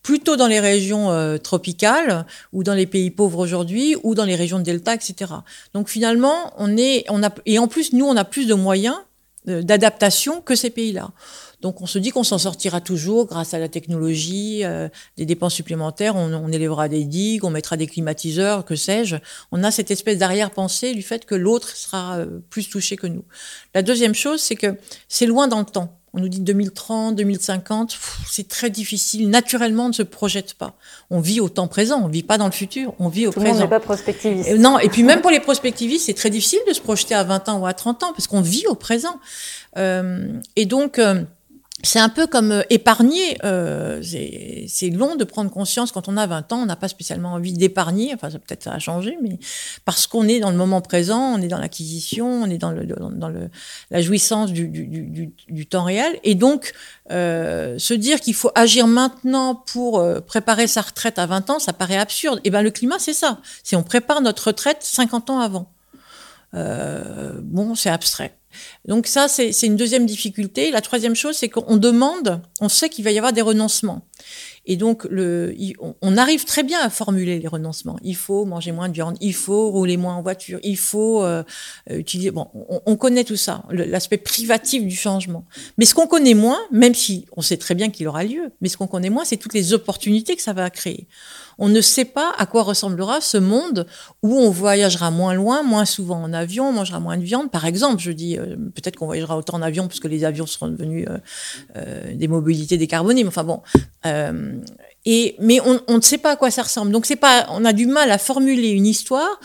plutôt dans les régions euh, tropicales ou dans les pays pauvres aujourd'hui ou dans les régions de delta, etc. Donc finalement, on est, on a, et en plus, nous, on a plus de moyens d'adaptation que ces pays-là. Donc on se dit qu'on s'en sortira toujours grâce à la technologie, euh, des dépenses supplémentaires, on, on, élèvera des digues, on mettra des climatiseurs, que sais-je. On a cette espèce d'arrière-pensée du fait que l'autre sera plus touché que nous. La deuxième chose, c'est que c'est loin dans le temps. On nous dit 2030, 2050, c'est très difficile. Naturellement, on ne se projette pas. On vit au temps présent, on ne vit pas dans le futur, on vit au Tout présent. Monde n'est pas prospectiviste. non, et puis même pour les prospectivistes, c'est très difficile de se projeter à 20 ans ou à 30 ans, parce qu'on vit au présent. Euh, et donc... Euh, c'est un peu comme euh, épargner. Euh, c'est long de prendre conscience quand on a 20 ans, on n'a pas spécialement envie d'épargner. Enfin, peut-être ça a changé, mais parce qu'on est dans le moment présent, on est dans l'acquisition, on est dans, le, dans le, la jouissance du, du, du, du temps réel. Et donc, euh, se dire qu'il faut agir maintenant pour euh, préparer sa retraite à 20 ans, ça paraît absurde. Et eh ben le climat, c'est ça. C'est on prépare notre retraite 50 ans avant. Euh, bon, c'est abstrait. Donc ça, c'est une deuxième difficulté. La troisième chose, c'est qu'on demande, on sait qu'il va y avoir des renoncements. Et donc, on arrive très bien à formuler les renoncements. Il faut manger moins de viande, il faut rouler moins en voiture, il faut euh, utiliser... Bon, on, on, connaît tout ça, l'aspect privatif du changement. Mais ce qu'on connaît moins, même si on sait très bien qu'il aura lieu, mais ce qu'on connaît moins, c'est toutes les opportunités que ça va créer on ne sait pas à quoi ressemblera ce monde où on voyagera moins loin, moins souvent en avion, on mangera moins de viande. Par exemple, je dis, euh, peut-être qu'on voyagera autant en avion parce que les avions seront devenus euh, euh, des mobilités décarbonées. Mais enfin bon. et, mais on, on, ne sait pas à quoi ça ressemble. Donc c'est pas, on a du mal à formuler une histoire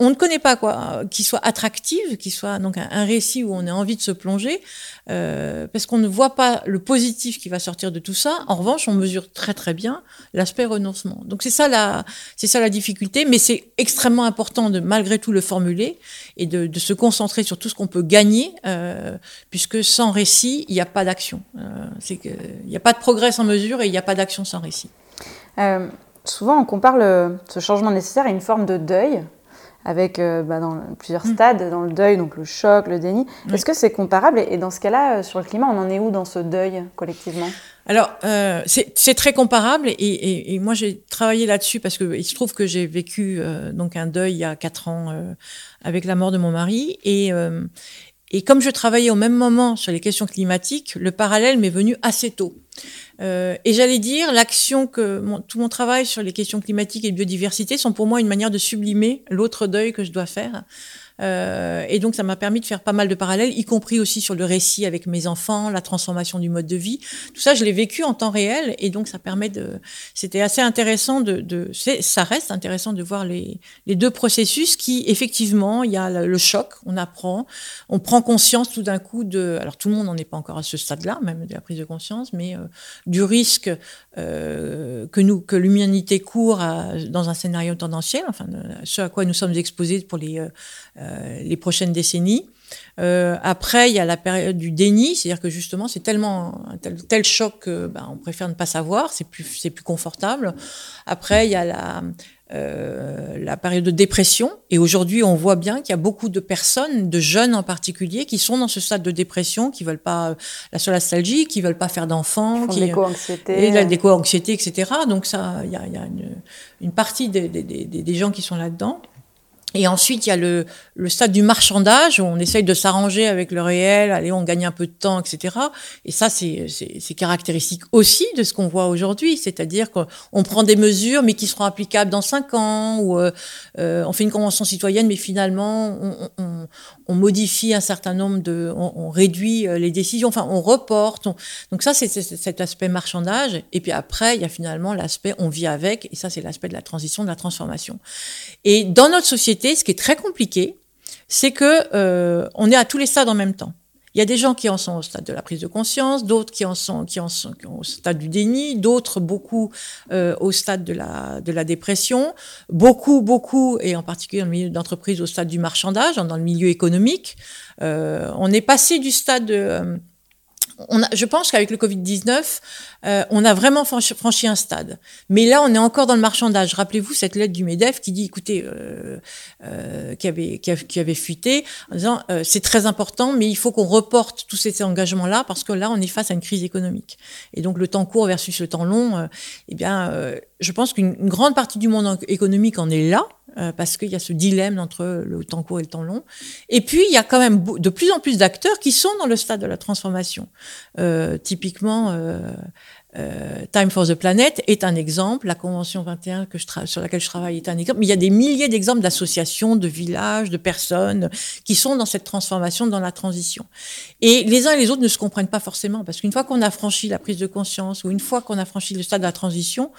on ne connaît pas quoi, qui soit attractive, qui soit donc un, récit où on a envie de se plonger, euh, parce qu'on ne voit pas le positif qui va sortir de tout ça. En revanche, on mesure très très bien l'aspect renoncement. Donc c'est ça la, c'est ça la difficulté, mais c'est extrêmement important de malgré tout le formuler et de, de se concentrer sur tout ce qu'on peut gagner, euh, puisque sans récit, il n'y a pas d'action. Euh, c'est que il n'y a pas de progrès sans mesure et il n'y a pas d'action sans récit. Euh, souvent, on compare le, ce changement nécessaire à une forme de deuil avec euh, bah, dans plusieurs mm. stades dans le deuil, donc le choc, le déni. Est-ce que c'est comparable Et dans ce cas-là, euh, sur le climat, on en est où dans ce deuil collectivement? Alors, euh, c'est très comparable et, et, et moi j'ai travaillé là-dessus parce que il se trouve que j'ai vécu euh, donc un deuil il y a quatre ans euh, avec la mort de mon mari et et comme je travaillais au même moment sur les questions climatiques, le parallèle m'est venu assez tôt. Euh, et j'allais dire, l'action que tout mon travail sur les questions climatiques et biodiversité sont pour moi une manière de sublimer l'autre deuil que je dois faire. Euh, et donc, ça m'a permis de faire pas mal de parallèles, y compris aussi sur le récit avec mes enfants, la transformation du mode de vie. Tout ça, je l'ai vécu en temps réel, et donc ça permet de. C'était assez intéressant de. ça reste intéressant de voir les, les deux processus qui, effectivement, il y a le choc, on apprend, on prend conscience tout d'un coup de. Alors, tout le monde n'en est pas encore à ce stade-là, même de la prise de conscience, mais euh, du risque euh, que nous, que l'humanité court dans un scénario tendanciel, enfin, ce à quoi nous sommes exposés pour les les prochaines décennies. Euh, après, il y a la période du déni, c'est-à-dire que justement, c'est tellement un tel, tel, choc que ben, on préfère ne pas savoir, c'est plus, c'est plus confortable. Après, il y a la, euh, la période de dépression. Et aujourd'hui, on voit bien qu'il y a beaucoup de personnes, de jeunes en particulier, qui sont dans ce stade de dépression, qui veulent pas la solastalgie, qui veulent pas faire d'enfants, qui l'éco-anxiété, et la déco-anxiété, etc. Donc ça, il y a, il y a une, une, partie des, des, des, des gens qui sont là-dedans. Et ensuite, il y a le, le, stade du marchandage où on essaye de s'arranger avec le réel, allez, on gagne un peu de temps, etc. Et ça, c'est caractéristique aussi de ce qu'on voit aujourd'hui, c'est-à-dire qu'on prend des mesures, mais qui seront applicables dans cinq ans, ou euh, euh on fait une convention citoyenne, mais finalement, on, on, modifie un certain nombre de, on, on, réduit euh, les décisions, enfin, on reporte. donc ça, c'est cet aspect marchandage. Et puis après, il y a finalement l'aspect on vit avec, et ça, c'est l'aspect de la transition, de la transformation. Et dans notre société ce qui est très compliqué, c'est que euh, on est à tous les stades en même temps. Il y a des gens qui en sont au stade de la prise de conscience, d'autres qui en sont qui en sont au stade du déni, d'autres beaucoup euh, au stade de la de la dépression, beaucoup beaucoup et en particulier dans le milieu d'entreprise au stade du marchandage, dans le milieu économique. Euh, on est passé du stade je pense qu'avec le Covid-19, euh, on a vraiment franchi, un stade. Mais là, on est encore dans le marchandage. Rappelez-vous cette lettre du MEDEF qui dit, écoutez, euh, euh, qui, avait, qui, avait fuité, en disant, euh, c'est très important, mais il faut qu'on reporte tous ces engagements-là parce que là, on est face à une crise économique. Et donc, le temps court versus le temps long, euh, eh bien, je pense qu'une grande partie du monde économique en est là. Euh, parce qu'il y a ce dilemme entre le temps court et le temps long. Et puis, il y a quand même de plus en plus d'acteurs qui sont dans le stade de la transformation. Euh, typiquement, euh, euh, Time for the Planet est un exemple, la Convention 21 que je sur laquelle je travaille est un exemple, mais il y a des milliers d'exemples d'associations, de villages, de personnes qui sont dans cette transformation, dans la transition. Et les uns et les autres ne se comprennent pas forcément, parce qu'une fois qu'on a franchi la prise de conscience, ou une fois qu'on a franchi le stade de la transition,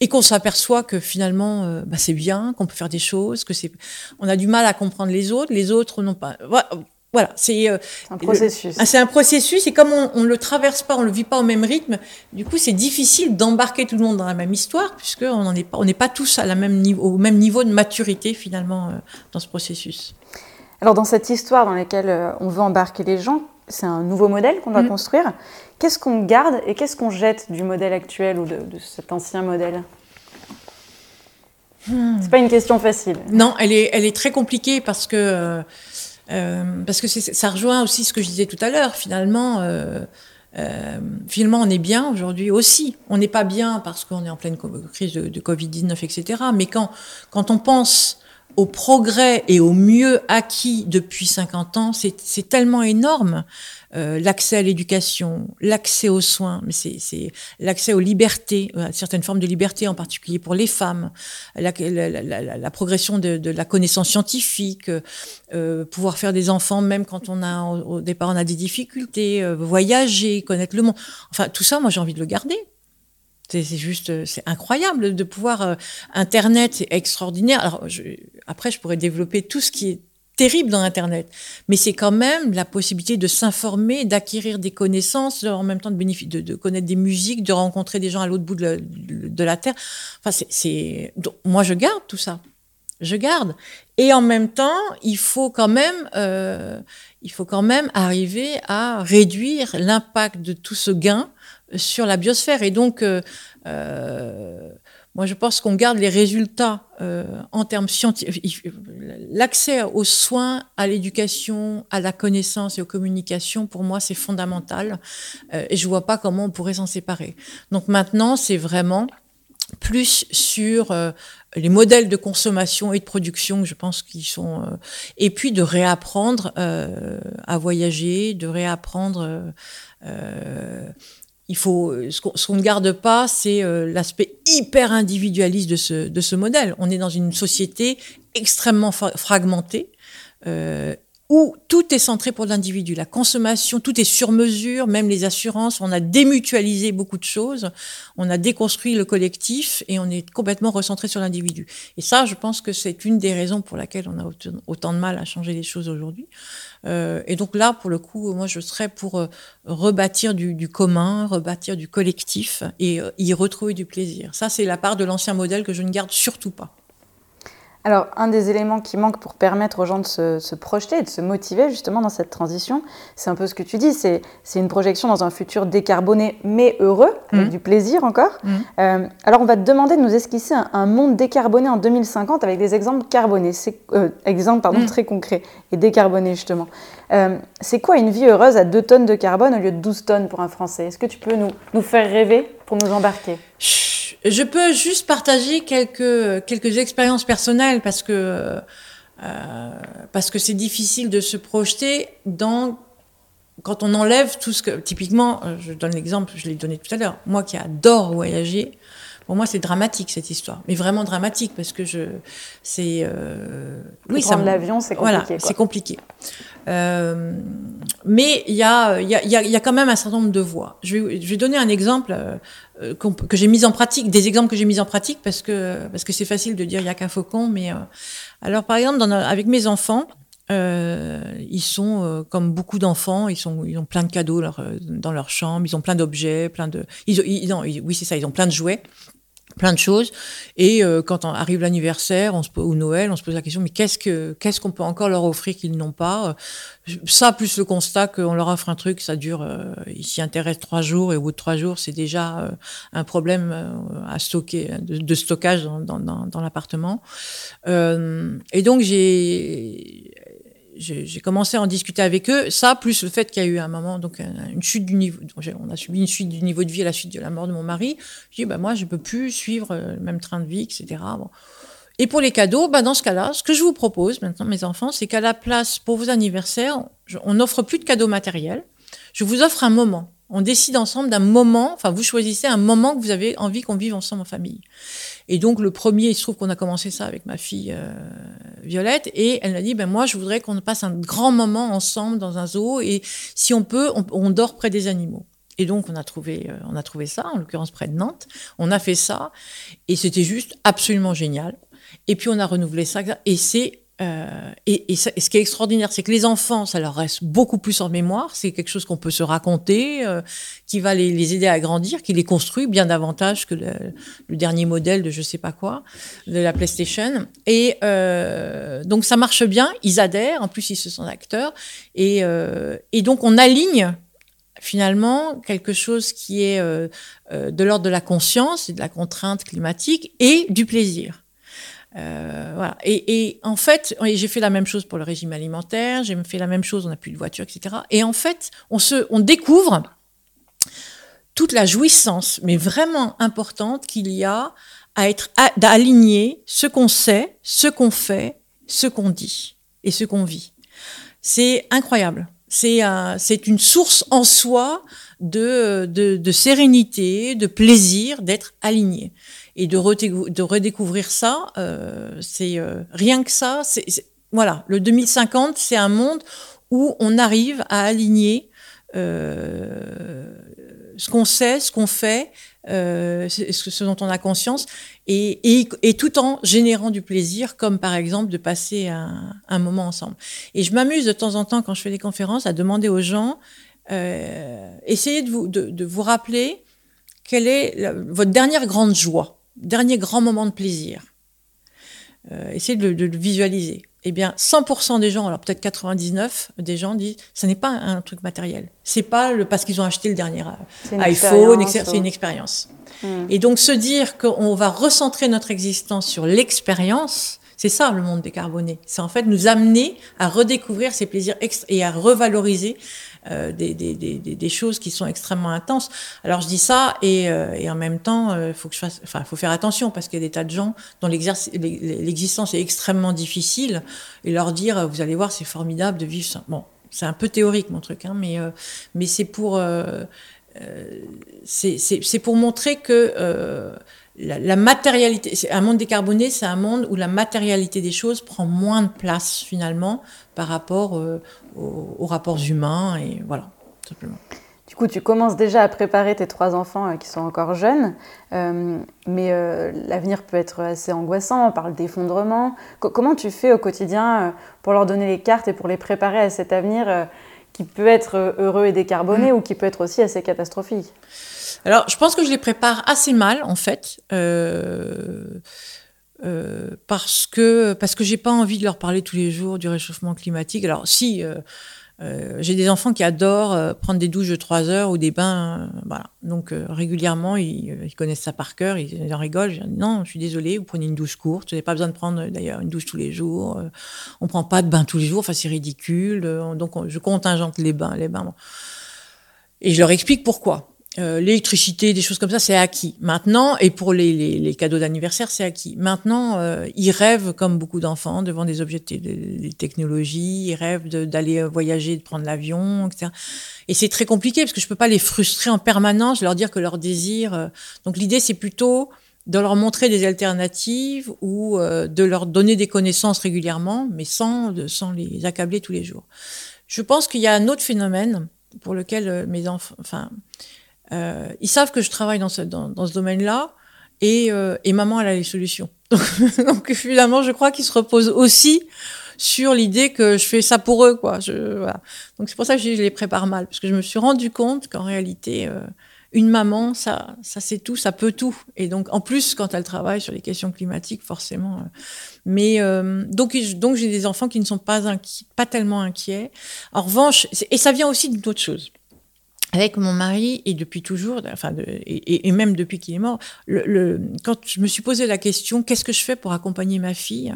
et qu'on s'aperçoit que finalement euh, bah, c'est bien, qu'on peut faire des choses, que c'est, on a du mal à comprendre les autres, les autres n'ont pas. C'est euh, un processus. Ah, c'est un processus et comme on, ne le traverse pas, on le vit pas au même rythme, du coup c'est difficile d'embarquer tout le monde dans la même histoire puisque on n'en est pas, on n'est pas tous à la même niveau, au même niveau de maturité finalement euh, dans ce processus. Alors dans cette histoire dans laquelle on veut embarquer les gens, c'est un nouveau modèle qu'on doit mmh. construire. Qu'est-ce qu'on garde et qu'est-ce qu'on jette du modèle actuel ou de, cet ancien modèle? Hmm. C'est pas une question facile. Non, elle est, elle est très compliquée parce que, euh, parce que ça rejoint aussi ce que je disais tout à l'heure. Finalement, euh, euh, finalement, on est bien aujourd'hui aussi. On n'est pas bien parce qu'on est en pleine crise de, de Covid-19, etc. Mais quand, quand on pense au progrès et au mieux acquis depuis 50 ans, c'est tellement énorme. Euh, l'accès à l'éducation, l'accès aux soins, mais c'est l'accès aux libertés, à certaines formes de liberté, en particulier pour les femmes, la, progression de, la connaissance scientifique, euh, pouvoir faire des enfants même quand on a au départ on a des difficultés, euh, voyager, connaître le monde. Enfin, tout ça, moi j'ai envie de le garder. C'est juste, c'est incroyable de pouvoir. Internet, c'est extraordinaire. Alors, après, je pourrais développer tout ce qui est terrible dans Internet. Mais c'est quand même la possibilité de s'informer, d'acquérir des connaissances, en même temps de, de, de, connaître des musiques, de rencontrer des gens à l'autre bout de la, Terre. Enfin, c'est, moi, je garde tout ça. Je garde. Et en même temps, il faut quand même, euh, il faut quand même arriver à réduire l'impact de tout ce gain sur la biosphère. Et donc, euh, euh, moi, je pense qu'on garde les résultats euh, en termes scientifiques. L'accès aux soins, à l'éducation, à la connaissance et aux communications, pour moi, c'est fondamental. Euh, et je vois pas comment on pourrait s'en séparer. Donc maintenant, c'est vraiment plus sur euh, les modèles de consommation et de production, je pense qu'ils sont, et puis de réapprendre à voyager, de réapprendre il faut ce qu'on ne garde pas, c'est euh, l'aspect hyper individualiste de ce, de ce modèle. On est dans une société extrêmement fragmentée. Euh, où tout est centré pour l'individu. La consommation, tout est sur mesure, même les assurances. On a démutualisé beaucoup de choses. On a déconstruit le collectif et on est complètement recentré sur l'individu. Et ça, je pense que c'est une des raisons pour laquelle on a autant de mal à changer les choses aujourd'hui. Euh, et donc là, pour le coup, moi, je serais pour euh, rebâtir du, commun, rebâtir du collectif et euh, y retrouver du plaisir. Ça, c'est la part de l'ancien modèle que je ne garde surtout pas. Alors, un des éléments qui manque pour permettre aux gens de se, projeter et de se motiver justement dans cette transition, c'est un peu ce que tu dis, c'est une projection dans un futur décarboné mais heureux, avec mmh. du plaisir encore. Mmh. Euh, alors, on va te demander de nous esquisser un, monde décarboné en 2050 avec des exemples carbonés, euh, exemples pardon, mmh. très concrets et décarbonés justement. Euh, c'est quoi une vie heureuse à 2 tonnes de carbone au lieu de 12 tonnes pour un Français? Est-ce que tu peux nous, nous faire rêver pour nous embarquer? Je peux juste partager quelques, quelques expériences personnelles parce que, euh, parce que c'est difficile de se projeter dans quand on enlève tout ce que typiquement euh, je donne l'exemple je l'ai donné tout à l'heure moi qui adore voyager pour moi c'est dramatique cette histoire. Mais vraiment dramatique parce que je c'est euh, oui ça l'avion c'est compliqué voilà c'est compliqué. Euh, mais il y a, y, a, y a quand même un certain nombre de voies. Je vais, je vais donner un exemple euh, que j'ai mis en pratique, des exemples que j'ai mis en pratique parce que parce que c'est facile de dire il y a qu'un faucon, mais alors par exemple dans, avec mes enfants, ils sont comme beaucoup d'enfants, ils sont, ils ont plein de cadeaux dans leur chambre, ils ont plein d'objets, plein de, ils, oui c'est ça, ils ont plein de jouets plein de choses. Et euh, quand arrive l'anniversaire ou Noël, on se pose la question, mais qu'est-ce que qu'est-ce qu'on peut encore leur offrir qu'ils n'ont pas? Ça, plus le constat qu'on leur offre un truc, ça dure, euh, ils s'y intéressent trois jours, et au bout de trois jours, c'est déjà euh, un problème euh, à stocker, de, stockage dans, dans, dans l'appartement. et donc, j'ai j'ai commencé à en discuter avec eux. Ça, plus le fait qu'il y a eu un moment, donc une chute du niveau, on a subi une chute du niveau de vie à la suite de la mort de mon mari. Je dis, bah, moi, je peux plus suivre euh, le même train de vie, etc. Et pour les cadeaux, bah, dans ce cas-là, ce que je vous propose maintenant, mes enfants, c'est qu'à la place, pour vos anniversaires, on n'offre plus de cadeaux matériels. Je vous offre un moment. On décide ensemble d'un moment, enfin, vous choisissez un moment que vous avez envie qu'on vive ensemble en famille. Et donc le premier, il se trouve qu'on a commencé ça avec ma fille euh, Violette, et elle m'a dit, ben moi je voudrais qu'on passe un grand moment ensemble dans un zoo, et si on peut, on, dort près des animaux. Et donc on a trouvé, euh, on a trouvé ça, en l'occurrence près de Nantes. On a fait ça, et c'était juste absolument génial. Et puis on a renouvelé ça, et c'est euh, et, ce qui est extraordinaire, c'est que les enfants, ça leur reste beaucoup plus en mémoire. C'est quelque chose qu'on peut se raconter, euh, qui va les, aider à grandir, qui les construit bien davantage que le, dernier modèle de je sais pas quoi, de la PlayStation. Et euh, donc ça marche bien, ils adhèrent. En plus, ils se sentent acteurs. Et, et donc on aligne finalement quelque chose qui est de l'ordre de la conscience et de la contrainte climatique et du plaisir. Euh, voilà. Et, en fait, j'ai fait la même chose pour le régime alimentaire, j'ai fait la même chose, on n'a plus de voiture, etc. Et en fait, on, se, on découvre toute la jouissance, mais vraiment importante qu'il y a à être d'aligner ce qu'on sait, ce qu'on fait, ce qu'on dit et ce qu'on vit. C'est incroyable. C'est c'est une source en soi de, de sérénité, de plaisir, d'être aligné et de, redécouvrir ça, euh, c'est euh, rien que ça. C'est, voilà, le 2050, c'est un monde où on arrive à aligner euh, ce qu'on sait, ce qu'on fait, euh, ce, dont on a conscience, et, tout en générant du plaisir, comme par exemple de passer un, moment ensemble. Et je m'amuse de temps en temps quand je fais des conférences à demander aux gens, euh, essayez de vous, de vous rappeler quelle est votre dernière grande joie dernier grand moment de plaisir. Euh, essayez de, de, le visualiser. Eh bien, 100% des gens, alors peut-être 99 des gens disent, ce n'est pas un truc matériel. C'est pas le parce qu'ils ont acheté le dernier iPhone, c'est une expérience. Hmm. Et donc se dire qu'on va recentrer notre existence sur l'expérience, c'est ça le monde décarboné. C'est en fait nous amener à redécouvrir ces plaisirs et à revaloriser euh, des, choses qui sont extrêmement intenses. Alors je dis ça et, euh, en même temps, il euh, enfin, faut faire attention parce qu'il y a des tas de gens dont l'existence est extrêmement difficile et leur dire, vous allez voir, c'est formidable de vivre ça. Bon, c'est un peu théorique mon truc, hein, mais c'est pour montrer que la, matérialité, un monde décarboné, c'est un monde où la matérialité des choses prend moins de place finalement par rapport euh, aux, rapports humains et voilà, simplement. Du coup, tu commences déjà à préparer tes trois enfants euh, qui sont encore jeunes, euh, mais l'avenir peut être assez angoissant, on parle d'effondrement. comment tu fais au quotidien pour leur donner les cartes et pour les préparer à cet avenir qui peut être heureux et décarboné mmh. ou qui peut être aussi assez catastrophique? Alors, je pense que je les prépare assez mal, en fait. Euh, parce que parce que j'ai pas envie de leur parler tous les jours du réchauffement climatique. Alors si euh, euh j'ai des enfants qui adorent prendre des douches de trois heures ou des bains, voilà. Donc régulièrement ils, connaissent ça par cœur, ils, en rigolent. Je dis, non, je suis désolée, vous prenez une douche courte. Vous n'avez pas besoin de prendre d'ailleurs une douche tous les jours. on prend pas de bain tous les jours, enfin c'est ridicule. donc je contingente les bains, les bains. Bon. Et je leur explique pourquoi. Euh, l'électricité, des choses comme ça, c'est acquis. Maintenant, et pour les, cadeaux d'anniversaire, c'est acquis. Maintenant, euh, ils rêvent, comme beaucoup d'enfants, devant des objets de, des technologies, ils rêvent d'aller voyager, de prendre l'avion, etc. Et c'est très compliqué parce que je peux pas les frustrer en permanence, leur dire que leur désir. Euh, donc l'idée, c'est plutôt de leur montrer des alternatives ou de leur donner des connaissances régulièrement, mais sans, sans les accabler tous les jours. Je pense qu'il y a un autre phénomène pour lequel mes enfants, euh, ils savent que je travaille dans ce, domaine-là et, euh, et, maman, elle a les solutions. [LAUGHS] Donc, donc, finalement, je crois qu'ils se reposent aussi sur l'idée que je fais ça pour eux, quoi. Donc c'est pour ça que je, les prépare mal, parce que je me suis rendu compte qu'en réalité, euh, une maman, ça, ça c'est tout, ça peut tout. Et donc en plus, quand elle travaille sur les questions climatiques, forcément. Mais donc, j'ai des enfants qui ne sont pas tellement inquiets. En revanche, et ça vient aussi d'une autre chose avec mon mari et depuis toujours, enfin, et, même depuis qu'il est mort, quand je me suis posé la question, qu'est-ce que je fais pour accompagner ma fille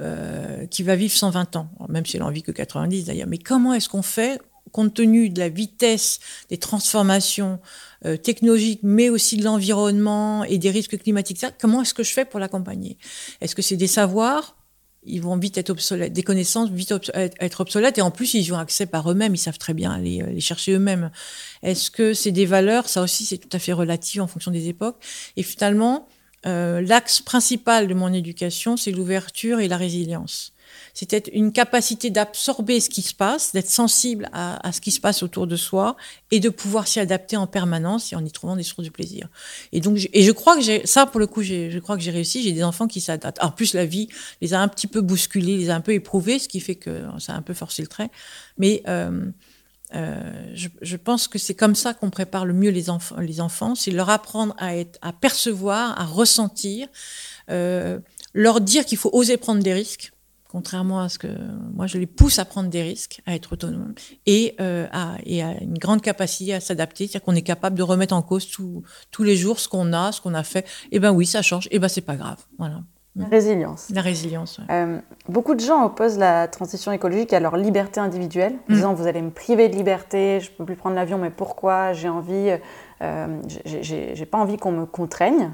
euh, qui va vivre 120 ans, même si elle en vit que 90 d'ailleurs, mais comment est-ce qu'on fait compte tenu de la vitesse des transformations euh, technologiques, mais aussi de l'environnement et des risques climatiques, comment est-ce que je fais pour l'accompagner? Est-ce que c'est des savoirs ils vont vite être obsolètes, des connaissances vite être obsolètes, et en plus, ils ont accès par eux-mêmes, ils savent très bien les, les chercher eux-mêmes. Est-ce que c'est des valeurs? Ça aussi, c'est tout à fait relatif en fonction des époques. Et finalement, euh, l'axe principal de mon éducation, c'est l'ouverture et la résilience. C'était une capacité d'absorber ce qui se passe, d'être sensible à, ce qui se passe autour de soi et de pouvoir s'y adapter en permanence et en y trouvant des sources de plaisir. Et donc, et je crois que j'ai ça pour le coup, je crois que j'ai réussi. J'ai des enfants qui s'adaptent. En plus, la vie les a un petit peu bousculés, les a un peu éprouvés, ce qui fait que ça a un peu forcé le trait. Mais euh, euh, je, pense que c'est comme ça qu'on prépare le mieux les enfants. Les enfants, c'est leur apprendre à être, à percevoir, à ressentir, euh, leur dire qu'il faut oser prendre des risques contrairement à ce que moi je les pousse à prendre des risques, à être autonomes et, euh, à, et à une grande capacité à s'adapter, c'est-à-dire qu'on est capable de remettre en cause tous les jours ce qu'on a, ce qu'on a fait. Eh ben oui, ça change. Et eh ben c'est pas grave. Voilà. La résilience. La résilience. Euh, beaucoup de gens opposent la transition écologique à leur liberté individuelle, en mm. disant vous allez me priver de liberté, je peux plus prendre l'avion, mais pourquoi? J'ai envie, euh, j'ai pas envie qu'on me contraigne.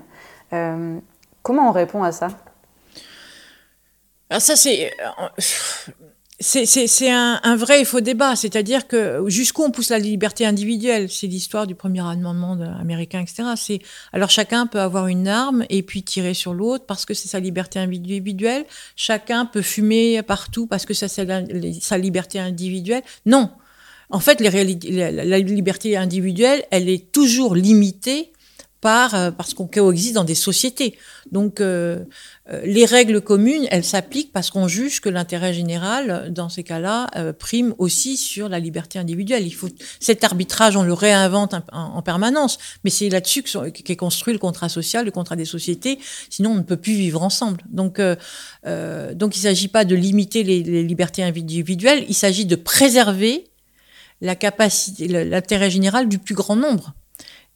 Euh, comment on répond à ça? Alors ça, c'est c'est un, un, vrai et faux débat, c'est-à-dire que jusqu'où on pousse la liberté individuelle, c'est l'histoire du premier amendement américain, etc. C'est alors chacun peut avoir une arme et puis tirer sur l'autre parce que c'est sa liberté individuelle. Chacun peut fumer partout parce que c'est sa liberté individuelle. Non, en fait, la liberté individuelle, elle est toujours limitée par euh, parce qu'on coexiste dans des sociétés. Donc euh, euh, les règles communes, elles s'appliquent parce qu'on juge que l'intérêt général, dans ces cas-là, prime aussi sur la liberté individuelle. Il faut cet arbitrage, on le réinvente en, permanence, mais c'est là-dessus qu'est construit le contrat social, le contrat des sociétés. Sinon, on ne peut plus vivre ensemble. Donc, donc il ne s'agit pas de limiter les, les libertés individuelles, il s'agit de préserver la capacité, l'intérêt général du plus grand nombre.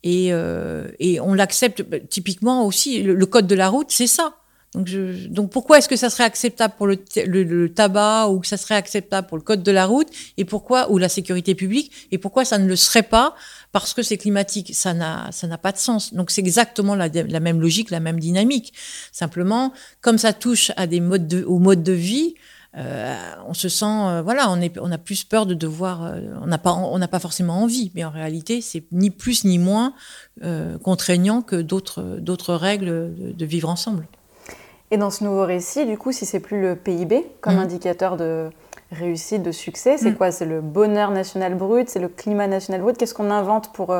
Et, euh, et on l'accepte bah, typiquement aussi. Le, code de la route, c'est ça. Donc, je, donc pourquoi est-ce que ça serait acceptable pour le, le, tabac ou que ça serait acceptable pour le code de la route et pourquoi ou la sécurité publique et pourquoi ça ne le serait pas parce que c'est climatique? Ça n'a ça n'a pas de sens. Donc c'est exactement la, même logique, la même dynamique. Simplement, comme ça touche à des modes de, aux modes de vie, on se sent, euh, voilà, on, est, on a plus peur de devoir, euh, on n'a pas, on n'a pas forcément envie, mais en réalité, c'est ni plus ni moins contraignant que d'autres, d'autres règles de, vivre ensemble. Et dans ce nouveau récit, du coup, si c'est plus le PIB comme mmh. indicateur de réussite, de succès, c'est mmh. quoi? C'est le bonheur national brut, c'est le climat national brut? Qu'est-ce qu'on invente pour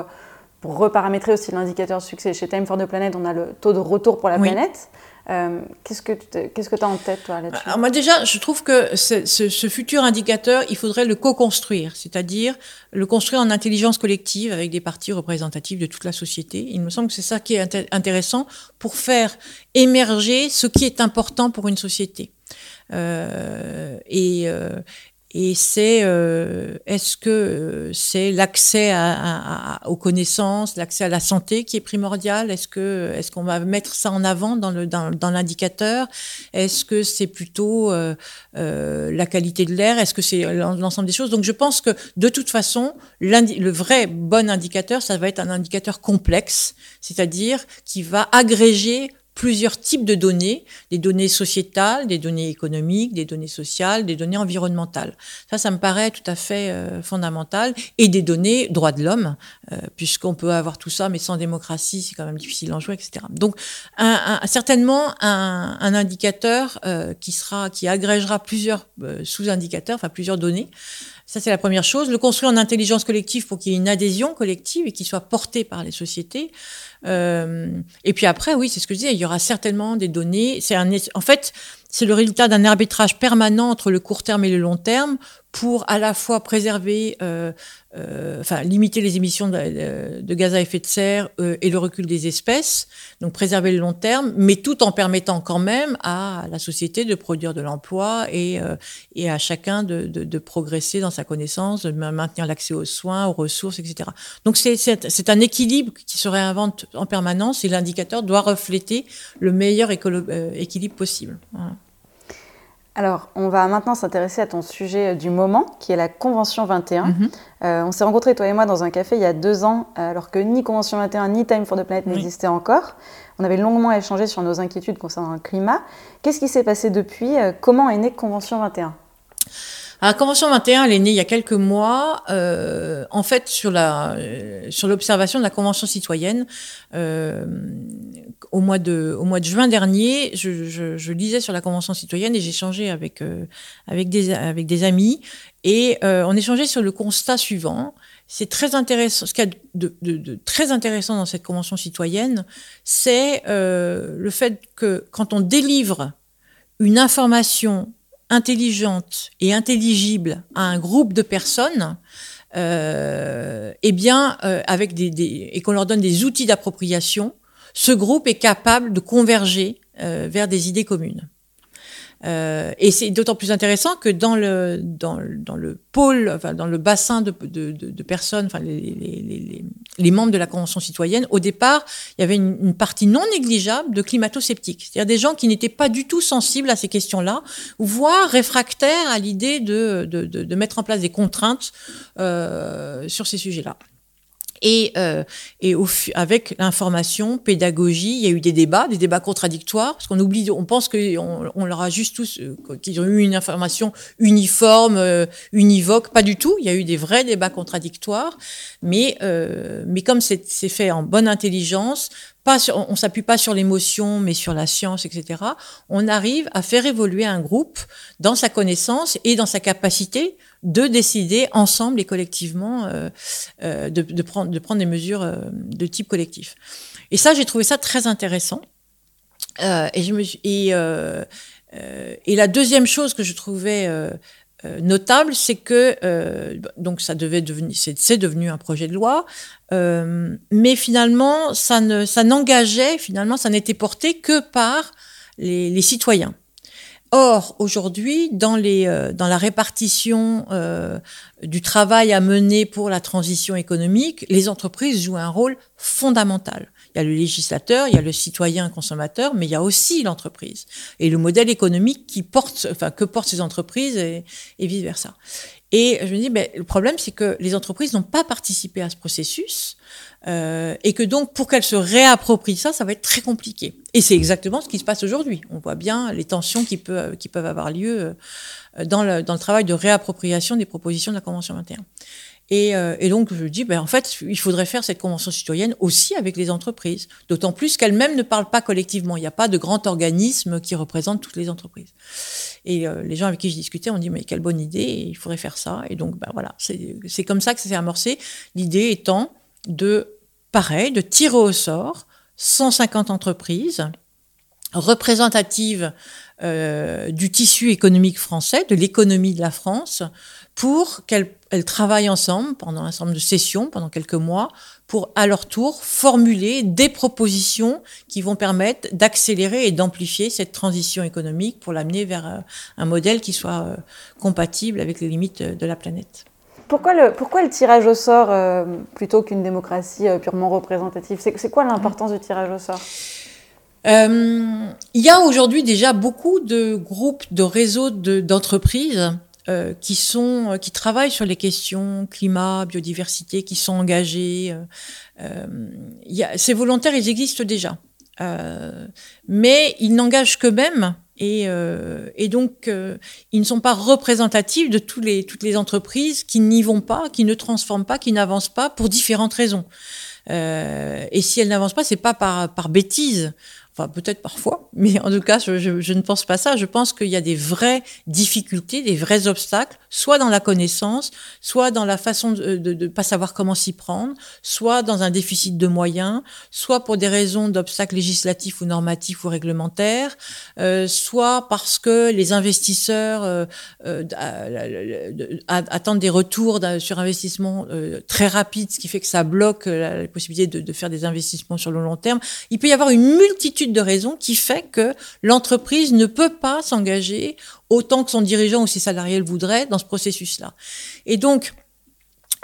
pour reparamétrer aussi l'indicateur de succès? Chez Time for the Planet, on a le taux de retour pour la planète. Euh, qu'est-ce que tu as en tête, toi, là-dessus? Moi, déjà, je trouve que ce, ce, futur indicateur, il faudrait le co-construire, c'est-à-dire le construire en intelligence collective avec des parties représentatives de toute la société. Il me semble que c'est ça qui est intéressant pour faire émerger ce qui est important pour une société. Euh, et, euh, et c'est euh, est-ce que euh, c'est l'accès à, à, aux connaissances, l'accès à la santé qui est primordial? Est-ce que est-ce qu'on va mettre ça en avant dans le dans, dans l'indicateur? Est-ce que c'est plutôt euh, la qualité de l'air? Est-ce que c'est l'ensemble des choses? Donc je pense que de toute façon, le vrai bon indicateur, ça va être un indicateur complexe, c'est-à-dire qui va agréger plusieurs types de données, des données sociétales, des données économiques, des données sociales, des données environnementales. Ça, ça me paraît tout à fait euh, fondamental. Et des données droits de l'homme, euh, puisqu'on peut avoir tout ça, mais sans démocratie, c'est quand même difficile d'en jouer, etc. Donc, certainement un, indicateur euh, qui sera, qui agrégera plusieurs sous-indicateurs, enfin plusieurs données. Ça, c'est la première chose. Le construire en intelligence collective pour qu'il y ait une adhésion collective et qu'il soit porté par les sociétés. Euh, et puis après, oui, c'est ce que je disais, il y aura certainement des données. C'est un, en fait, c'est le résultat d'un arbitrage permanent entre le court terme et le long terme pour à la fois préserver, euh, euh, enfin limiter les émissions de, gaz à effet de serre euh, et le recul des espèces, donc préserver le long terme, mais tout en permettant quand même à la société de produire de l'emploi et, et à chacun de, de, progresser dans sa connaissance, de maintenir l'accès aux soins, aux ressources, etc. Donc c'est un équilibre qui se réinvente en permanence et l'indicateur doit refléter le meilleur équilibre possible. Alors, on va maintenant s'intéresser à ton sujet du moment, qui est la Convention 21. Mm -hmm. euh, on s'est rencontrés, toi et moi, dans un café il y a deux ans, alors que ni Convention 21 ni Time for the Planet oui. n'existaient encore. On avait longuement échangé sur nos inquiétudes concernant le climat. Qu'est-ce qui s'est passé depuis Comment est née Convention 21 la Convention 21, elle est née il y a quelques mois, euh, en fait, sur la euh, sur l'observation de la Convention citoyenne. Euh, au mois de juin dernier, je, lisais sur la Convention citoyenne et échangé avec euh, avec des amis et euh, on échangeait sur le constat suivant. C'est très intéressant. Ce qu'il y a de, très intéressant dans cette Convention citoyenne, c'est euh, le fait que quand on délivre une information intelligente et intelligible à un groupe de personnes, eh bien, avec et qu'on leur donne des outils d'appropriation, ce groupe est capable de converger euh, vers des idées communes. Euh, et c'est d'autant plus intéressant que dans le pôle, dans le bassin de, personnes, les, membres de la convention citoyenne, au départ, il y avait une, partie non négligeable de climato-sceptiques, c'est-à-dire des gens qui n'étaient pas du tout sensibles à ces questions-là, voire réfractaires à l'idée de, mettre en place des contraintes euh, sur ces sujets-là. Et, euh, et au, avec l'information, pédagogie, il y a eu des débats, des débats contradictoires, parce qu'on oublie, on pense qu'on on leur a juste tous, euh, qu'ils ont eu une information uniforme, euh, univoque, pas du tout. Il y a eu des vrais débats contradictoires, mais, euh, mais comme c'est fait en bonne intelligence, pas sur, on, s'appuie pas sur l'émotion, mais sur la science, etc. On arrive à faire évoluer un groupe dans sa connaissance et dans sa capacité de décider ensemble et collectivement euh, euh, de, de, prendre, de prendre des mesures euh, de type collectif. Et ça, j'ai trouvé ça très intéressant. Euh, et, je me, et, euh, euh, et la deuxième chose que je trouvais notable, c'est que donc ça devait devenir, c'est devenu un projet de loi, mais finalement, ça ne, ça n'engageait finalement, ça n'était porté que par les, les citoyens. Or, aujourd'hui, dans, les, euh, dans la répartition euh, du travail à mener pour la transition économique, les entreprises jouent un rôle fondamental. Il y a le législateur, il y a le citoyen consommateur, mais il y a aussi l'entreprise et le modèle économique qui porte, enfin, que portent ces entreprises et, vice versa. Et je me dis, ben, le problème, c'est que les entreprises n'ont pas participé à ce processus. Euh, et que donc pour qu'elle se réapproprie ça, ça va être très compliqué. Et c'est exactement ce qui se passe aujourd'hui. On voit bien les tensions qui, qui peuvent avoir lieu euh, dans le, dans le travail de réappropriation des propositions de la Convention 21. Et, euh, et, donc, je dis, ben, en fait, il faudrait faire cette convention citoyenne aussi avec les entreprises, d'autant plus qu'elles-mêmes ne parlent pas collectivement. Il n'y a pas de grand organisme qui représente toutes les entreprises. Et euh, les gens avec qui je discutais ont dit, mais quelle bonne idée, il faudrait faire ça. Et donc, ben, voilà, c'est comme ça que ça s'est amorcé. L'idée étant de, pareil, de tirer au sort 150 entreprises représentatives euh, du tissu économique français, de l'économie de la France, pour qu'elles travaillent ensemble pendant un certain nombre de sessions, pendant quelques mois, pour à leur tour formuler des propositions qui vont permettre d'accélérer et d'amplifier cette transition économique pour l'amener vers euh, un modèle qui soit euh, compatible avec les limites de la planète. Pourquoi le, pourquoi le tirage au sort euh, plutôt qu'une démocratie euh, purement représentative C'est quoi l'importance du tirage au sort? Euh, Il y a aujourd'hui déjà beaucoup de groupes, de réseaux d'entreprises euh, qui sont qui travaillent sur les questions climat, biodiversité, qui sont engagés. Euh, ces volontaires, ils existent déjà, euh, mais ils n'engagent qu'eux-mêmes et, euh, et, donc, euh, ils ne sont pas représentatifs de toutes les entreprises qui n'y vont pas, qui ne transforment pas, qui n'avancent pas pour différentes raisons. Euh, et si elles n'avancent pas, c'est pas par bêtise. Peut-être parfois, mais en tout cas, je, ne pense pas ça. Je pense qu'il y a des vraies difficultés, des vrais obstacles, soit dans la connaissance, soit dans la façon de ne pas savoir comment s'y prendre, soit dans un déficit de moyens, soit pour des raisons d'obstacles législatifs ou normatifs ou réglementaires, euh, soit parce que les investisseurs euh, euh, attendent des retours sur investissement euh, très rapides, ce qui fait que ça bloque la, possibilité de, de faire des investissements sur le long terme. Il peut y avoir une multitude de raisons qui fait que l'entreprise ne peut pas s'engager autant que son dirigeant ou ses salariés le voudraient dans ce processus-là. Et donc,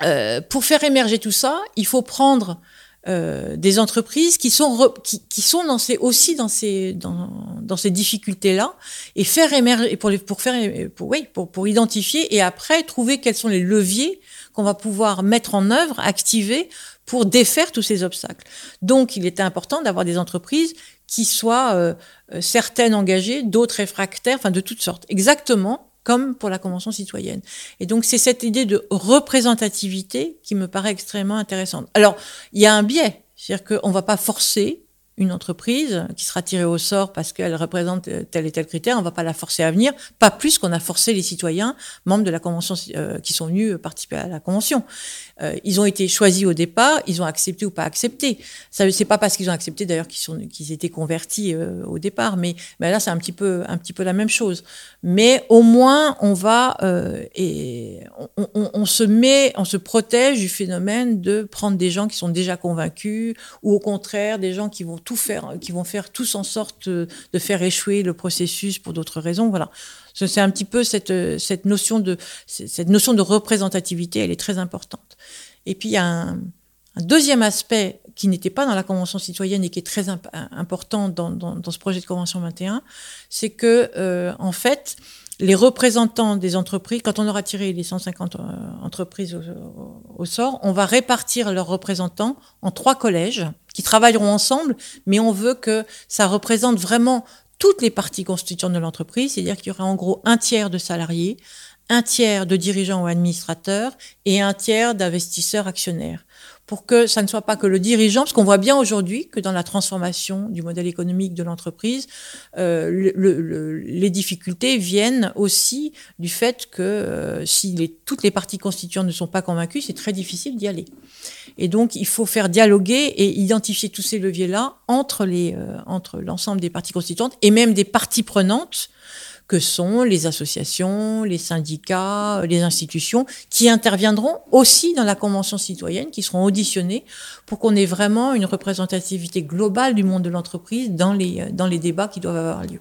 euh, pour faire émerger tout ça, il faut prendre euh, des entreprises qui sont qui, sont dans ces aussi dans ces dans, dans ces difficultés là et faire émerger pour les, pour faire pour oui pour pour identifier et après trouver quels sont les leviers qu'on va pouvoir mettre en œuvre activer pour défaire tous ces obstacles. Donc, il était important d'avoir des entreprises qui soient euh, euh, certaines engagées, d'autres réfractaires, enfin de toutes sortes, exactement comme pour la Convention citoyenne. Et donc, c'est cette idée de représentativité qui me paraît extrêmement intéressante. Alors, il y a un biais, c'est-à-dire qu'on ne va pas forcer une entreprise qui sera tirée au sort parce qu'elle représente tel et tel critère, on ne va pas la forcer à venir, pas plus qu'on a forcé les citoyens membres de la convention euh, qui sont venus participer à la convention. Euh, ils ont été choisis au départ, ils ont accepté ou pas accepté. Ça c'est pas parce qu'ils ont accepté d'ailleurs qu'ils étaient convertis euh, au départ, mais, là c'est un petit peu la même chose. Mais au moins on va et on, on, on, se met, on se protège du phénomène de prendre des gens qui sont déjà convaincus ou au contraire des gens qui vont tout faire, qui vont faire tous en sorte de faire échouer le processus pour d'autres raisons. Voilà. C'est un petit peu cette, cette, notion de, représentativité, elle est très importante. Et puis il y a un, deuxième aspect qui n'était pas dans la Convention citoyenne et qui est très important dans, ce projet de Convention 21, c'est que, euh, en fait, les représentants des entreprises, quand on aura tiré les 150 euh, entreprises au, sort, on va répartir leurs représentants en trois collèges qui travailleront ensemble, mais on veut que ça représente vraiment toutes les parties constituantes de l'entreprise, c'est-à-dire qu'il y aura en gros un tiers de salariés, un tiers de dirigeants ou administrateurs et un tiers d'investisseurs actionnaires pour que ça ne soit pas que le dirigeant, parce qu'on voit bien aujourd'hui que dans la transformation du modèle économique de l'entreprise, euh, le, les difficultés viennent aussi du fait que euh, si les, toutes les parties constituantes ne sont pas convaincues, c'est très difficile d'y aller. Et donc, il faut faire dialoguer et identifier tous ces leviers-là entre euh, entre l'ensemble des parties constituantes et même des parties prenantes que sont les associations, les syndicats, les institutions, qui interviendront aussi dans la Convention citoyenne, qui seront auditionnés pour qu'on ait vraiment une représentativité globale du monde de l'entreprise dans les, dans les débats qui doivent avoir lieu.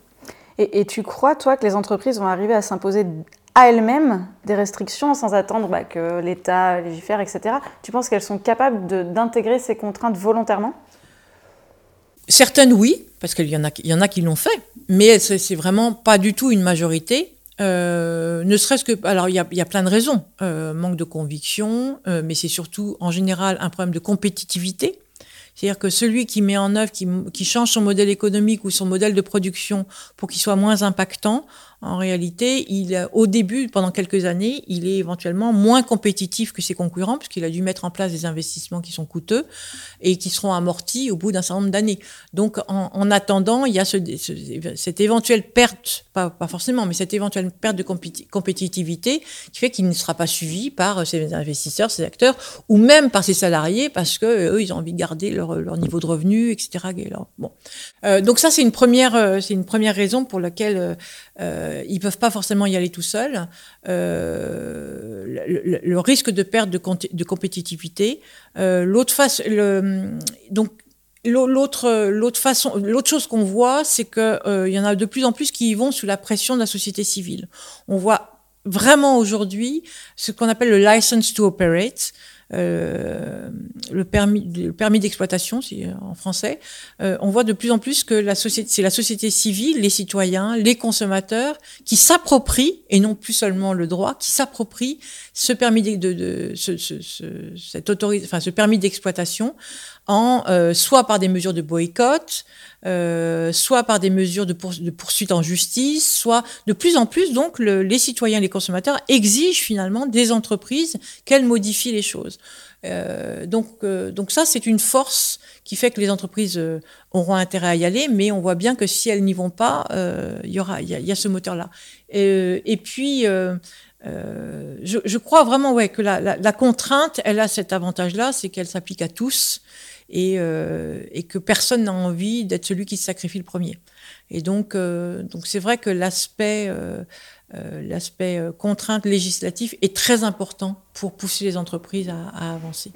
Et, tu crois, toi, que les entreprises vont arriver à s'imposer à elles-mêmes des restrictions sans attendre bah, que l'État légifère, etc. Tu penses qu'elles sont capables d'intégrer ces contraintes volontairement? Certaines oui, parce qu'il y en a, y en a qui l'ont fait, mais c'est vraiment pas du tout une majorité. Euh, ne serait-ce que, alors il y a, y a, plein de raisons, euh, manque de conviction, euh, mais c'est surtout en général un problème de compétitivité. C'est-à-dire que celui qui met en œuvre, qui, qui, change son modèle économique ou son modèle de production pour qu'il soit moins impactant, en réalité, il, au début, pendant quelques années, il est éventuellement moins compétitif que ses concurrents, puisqu'il a dû mettre en place des investissements qui sont coûteux et qui seront amortis au bout d'un certain nombre d'années. Donc, en, en, attendant, il y a ce, cette éventuelle perte, pas, forcément, mais cette éventuelle perte de compétitivité qui fait qu'il ne sera pas suivi par ses investisseurs, ses acteurs, ou même par ses salariés, parce que eux, ils ont envie de garder leur, niveau de revenu, etc. bon. Euh, donc ça, c'est une euh, c'est une première raison pour laquelle euh, euh, ils peuvent pas forcément y aller tout seuls. Euh, le, risque de perte de, compétitivité. Euh, l'autre face, le, donc l'autre l'autre façon, l'autre chose qu'on voit, c'est que il y en a de plus en plus qui y vont sous la pression de la société civile. On voit vraiment aujourd'hui ce qu'on appelle le license to operate. Euh, le permis, d'exploitation, en français, euh, on voit de plus en plus que la société, c'est la société civile, les citoyens, les consommateurs, qui s'approprient et non plus seulement le droit, qui s'approprient ce permis de, d'exploitation en euh, soit par des mesures de boycott, euh, soit par des mesures de, poursuite en justice, soit de plus en plus donc le, les citoyens, les consommateurs exigent finalement des entreprises qu'elles modifient les choses. chose. donc, donc ça, c'est une force qui fait que les entreprises auront intérêt à y aller, mais on voit bien que si elles n'y vont pas, il y aura, il y, a ce moteur-là. Et, et, puis, je, je, crois vraiment ouais, que la, la, la contrainte, elle a cet avantage-là, c'est qu'elle s'applique à tous et, euh, et que personne n'a envie d'être celui qui se sacrifie le premier. Et donc, euh, donc c'est vrai que l'aspect euh, euh l'aspect euh, contrainte législative est très important pour pousser les entreprises à, à avancer.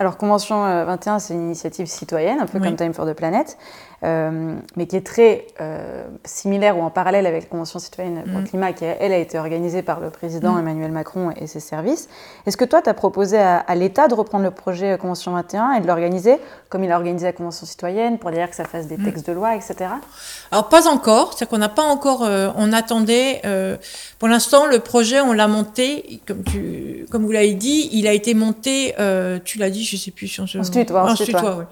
Alors, Convention 21, c'est une initiative citoyenne, un peu comme Time for the Planet. Euh, mais qui est très euh, similaire ou en parallèle avec la Convention citoyenne pour le mm. climat, qui elle a été organisée par le président mm. Emmanuel Macron et ses services. Est-ce que toi, tu as proposé à, l'État de reprendre le projet Convention 21 et de l'organiser comme il a organisé la Convention citoyenne pour dire que ça fasse des mm. textes de loi, etc. Alors pas encore, c'est qu'on n'a pas encore, euh, on attendait. pour l'instant, le projet, on l'a monté, comme tu, comme vous l'avez dit, il a été monté. tu l'as dit, je sais plus si on se. Ensuite, toi, ensuite, toi.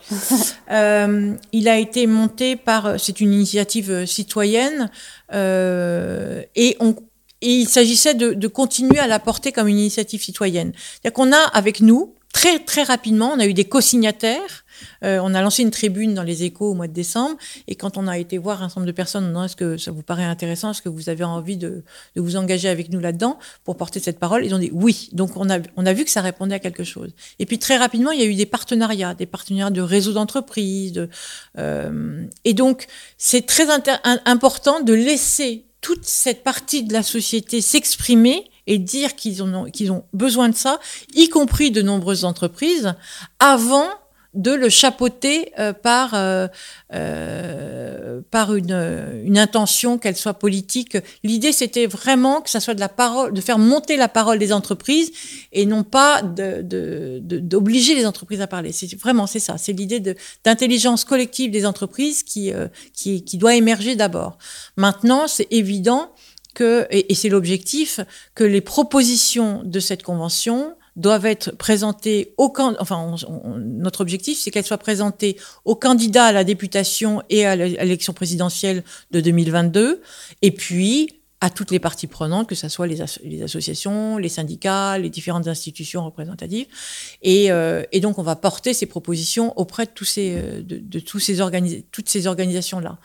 il a été monté par, euh, c'est une initiative euh, citoyenne, euh, et on, il s'agissait de, de, continuer à la porter comme une initiative citoyenne. C'est-à-dire qu'on a avec nous, très très rapidement, on a eu des co-signataires euh, on a lancé une tribune dans les échos au mois de décembre. Et quand on a été voir un nombre de personnes, est-ce que ça vous paraît intéressant? Est-ce que vous avez envie de, vous engager avec nous là-dedans pour porter cette parole? Ils ont dit oui. Donc on a, on a vu que ça répondait à quelque chose. Et puis très rapidement, il y a eu des partenariats, des partenariats de réseaux d'entreprises. Euh, et donc c'est très important de laisser toute cette partie de la société s'exprimer et dire qu'ils ont, qu'ils ont besoin de ça, y compris de nombreuses entreprises, avant de le chapeauter euh, par euh, euh, par une, intention qu'elle soit politique. L'idée c'était vraiment que ça soit de la parole, de faire monter la parole des entreprises et non pas de d'obliger les entreprises à parler. C'est vraiment c'est ça. C'est l'idée d'intelligence collective des entreprises qui qui doit émerger d'abord. Maintenant c'est évident que et c'est l'objectif que les propositions de cette convention doivent être présentées au enfin notre objectif c'est qu'elles soient présentées aux candidats à la députation et à l'élection présidentielle de 2022 et puis à toutes les parties prenantes, que ce soit les, associations, les syndicats, les différentes institutions représentatives. Et, euh, et, donc, on va porter ces propositions auprès de, tous ces, euh, de, toutes ces organisations-là.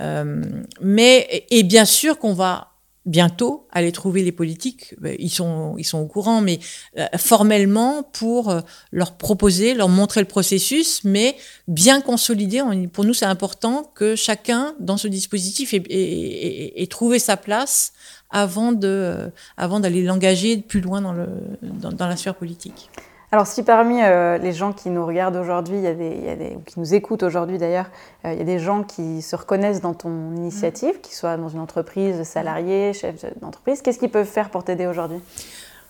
Euh, mais, et bien sûr qu'on va bientôt aller trouver les politiques. Ben, ils sont, ils sont au courant, mais euh, formellement pour euh, leur proposer, leur montrer le processus, mais bien consolider. Pour nous, c'est important que chacun dans ce dispositif ait, trouvé sa place avant de, euh, avant d'aller l'engager plus loin dans, le, dans la sphère politique. Alors si parmi euh, les gens qui nous regardent aujourd'hui, il y a des, ou qui nous écoutent aujourd'hui d'ailleurs, euh, il y a des gens qui se reconnaissent dans ton initiative, qui soient dans une entreprise, salariés, chef d'entreprise, qu'est-ce qu'ils peuvent faire pour t'aider aujourd'hui?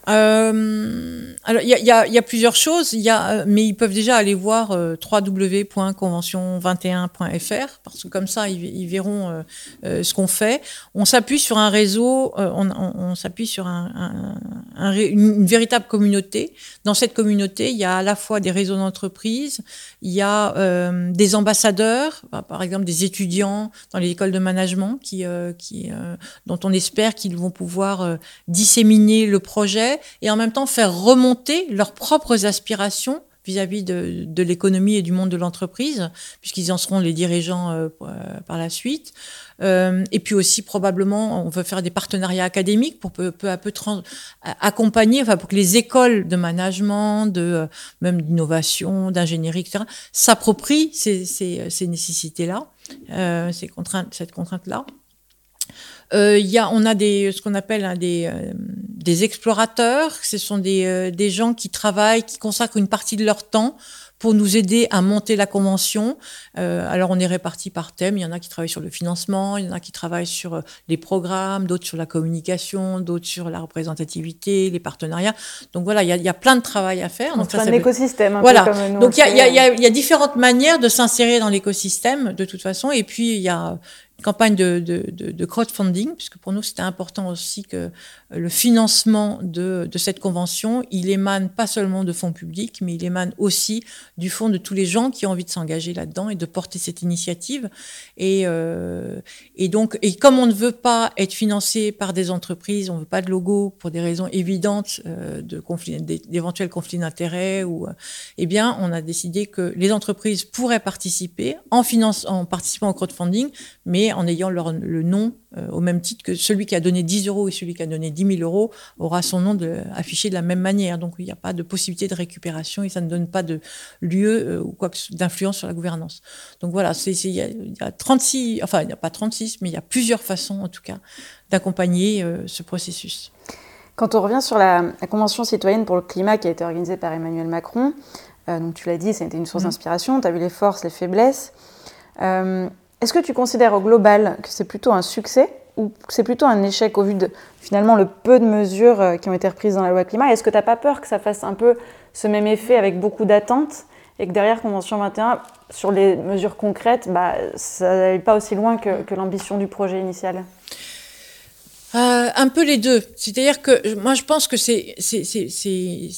Euh, alors, il y a, y, a, y a, plusieurs choses, y a, mais ils peuvent déjà aller voir euh, www.convention21.fr parce que comme ça, ils, verront euh, euh ce qu'on fait. On s'appuie sur un réseau, euh, on, on, on s'appuie sur un, un, une, véritable communauté. Dans cette communauté, il y a à la fois des réseaux d'entreprises, il y a euh, des ambassadeurs, par exemple des étudiants dans les écoles de management qui, qui, dont on espère qu'ils vont pouvoir disséminer le projet et en même temps faire remonter leurs propres aspirations vis-à-vis de, de l'économie et du monde de l'entreprise, puisqu'ils en seront les dirigeants euh, par la suite. Euh, et puis aussi, probablement, on veut faire des partenariats académiques pour peu, peu à peu accompagner, enfin, pour que les écoles de management, de euh, même d'innovation, d'ingénierie, etc., s'approprient ces, ces, ces nécessités-là, euh, ces contraintes, cette contrainte-là. Euh, y a, on a des, ce qu'on appelle hein, des, euh, des explorateurs. Ce sont des, euh, des gens qui travaillent, qui consacrent une partie de leur temps pour nous aider à monter la convention. Euh, alors on est répartis par thème. Il y en a qui travaillent sur le financement, il y en a qui travaillent sur euh, les programmes, d'autres sur la communication, d'autres sur la représentativité, les partenariats. Donc voilà, il y a, il y a plein de travail à faire. Donc, c'est un écosystème. Un voilà. Peu comme nous Donc il y a, il y, a, il y a différentes manières de s'insérer dans l'écosystème de toute façon. Et puis il y a campagne de, de, de, de, crowdfunding, puisque pour nous c'était important aussi que le financement de, cette convention, il émane pas seulement de fonds publics, mais il émane aussi du fond de tous les gens qui ont envie de s'engager là-dedans et de porter cette initiative. Et, euh, donc, et comme on ne veut pas être financé par des entreprises, on veut pas de logo pour des raisons évidentes euh, de conflit, d'éventuels conflits d'intérêts, euh, eh bien, on a décidé que les entreprises pourraient participer en finance, en participant au crowdfunding, mais en ayant leur, le nom euh, au même titre que celui qui a donné 10 euros et celui qui a donné 10 000 euros aura son nom de, affiché de la même manière. Donc il n'y a pas de possibilité de récupération et ça ne donne pas de lieu euh, ou quoi que d'influence sur la gouvernance. Donc voilà, il y, a 36, enfin il n'y a pas 36, mais il y a plusieurs façons en tout cas d'accompagner euh, ce processus. Quand on revient sur la, Convention citoyenne pour le climat qui a été organisée par Emmanuel Macron, donc tu l'as dit, ça a été une source mmh. d'inspiration, tu as vu les forces, les faiblesses. Est-ce que tu considères au global que c'est plutôt un succès ou que c'est plutôt un échec au vu de finalement le peu de mesures euh, qui ont été reprises dans la loi climat? Est-ce que tu n'as pas peur que ça fasse un peu ce même effet avec beaucoup d'attentes et que derrière Convention 21, sur les mesures concrètes, bah, ça n'aille pas aussi loin que l'ambition du projet initial? Euh, un peu les deux. C'est-à-dire que moi, je pense que c'est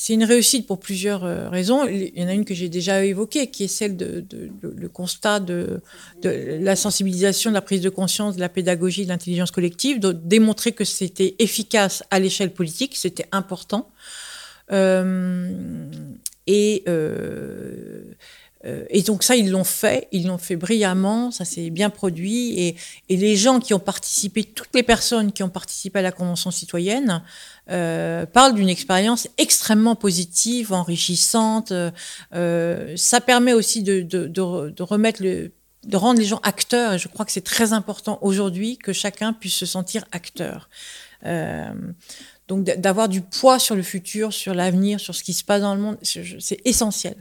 une réussite pour plusieurs euh, raisons. Il y en a une que j'ai déjà évoquée, qui est celle de, le constat de, la sensibilisation, de la prise de conscience, de la pédagogie, de l'intelligence collective, de démontrer que c'était efficace à l'échelle politique, c'était important. Euh, et et donc ça, ils l'ont fait, ils l'ont fait brillamment, ça s'est bien produit. Et, les gens qui ont participé, toutes les personnes qui ont participé à la Convention citoyenne, euh, parlent d'une expérience extrêmement positive, enrichissante. Euh, ça permet aussi de, remettre le de rendre les gens acteurs, et je crois que c'est très important aujourd'hui que chacun puisse se sentir acteur. Euh, donc d'avoir du poids sur le futur, sur l'avenir, sur ce qui se passe dans le monde, c'est essentiel.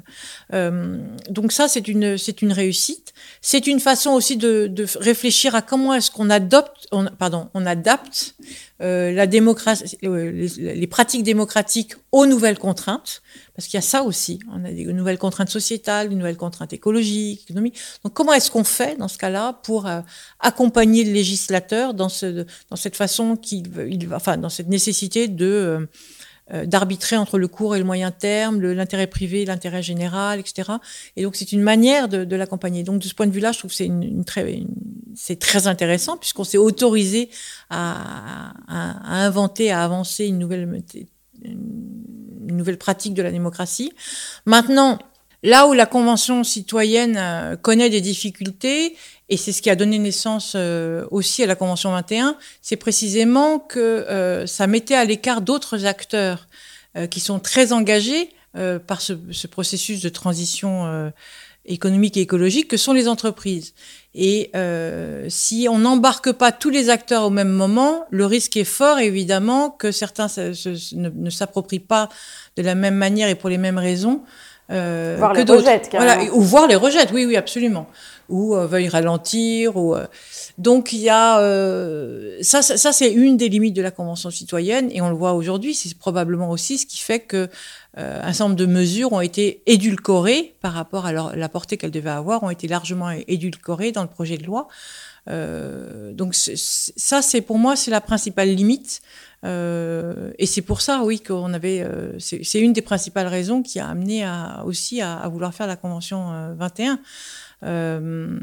Euh, donc ça, c'est une, c'est une réussite. C'est une façon aussi de, de réfléchir à comment est-ce qu'on adopte, on, pardon, on adapte euh, la démocratie, les, les, pratiques démocratiques aux nouvelles contraintes. Parce qu'il y a ça aussi. On a des nouvelles contraintes sociétales, des nouvelles contraintes écologiques, économiques. Donc, comment est-ce qu'on fait dans ce cas-là pour euh, accompagner le législateur dans, ce, dans cette façon qu'il, il, enfin, dans cette nécessité de euh, d'arbitrer entre le court et le moyen terme, l'intérêt privé, l'intérêt général, etc. Et donc c'est une manière de, l'accompagner. Donc de ce point de vue-là, je trouve que c'est une, très, c'est très intéressant puisqu'on s'est autorisé à, inventer, à avancer une nouvelle une nouvelle pratique de la démocratie. Maintenant, là où la Convention citoyenne euh, connaît des difficultés, et c'est ce qui a donné naissance euh, aussi à la Convention 21, c'est précisément que euh, ça mettait à l'écart d'autres acteurs qui sont très engagés par ce, ce, processus de transition économique et écologique que sont les entreprises. Et euh, si on n'embarque pas tous les acteurs au même moment, le risque est fort, évidemment, que certains ne s'approprient pas de la même manière et pour les mêmes raisons. Euh, voir que les rejettent, voilà, Ou voir les rejettent, oui, oui, absolument. Ou euh, veuillent ralentir. Ou, euh, Donc, il y a... Euh, ça, ça, ça c'est une des limites de la Convention citoyenne, et on le voit aujourd'hui, c'est probablement aussi ce qui fait que euh, un certain nombre de mesures ont été édulcorées par rapport à leur, la portée qu'elles devaient avoir, ont été largement édulcorées dans le projet de loi. Euh, donc ça, c'est pour moi, c'est la principale limite. Euh, et c'est pour ça, oui, qu'on avait. Euh, c'est une des principales raisons qui a amené à, aussi à, à, vouloir faire la convention 21. Euh,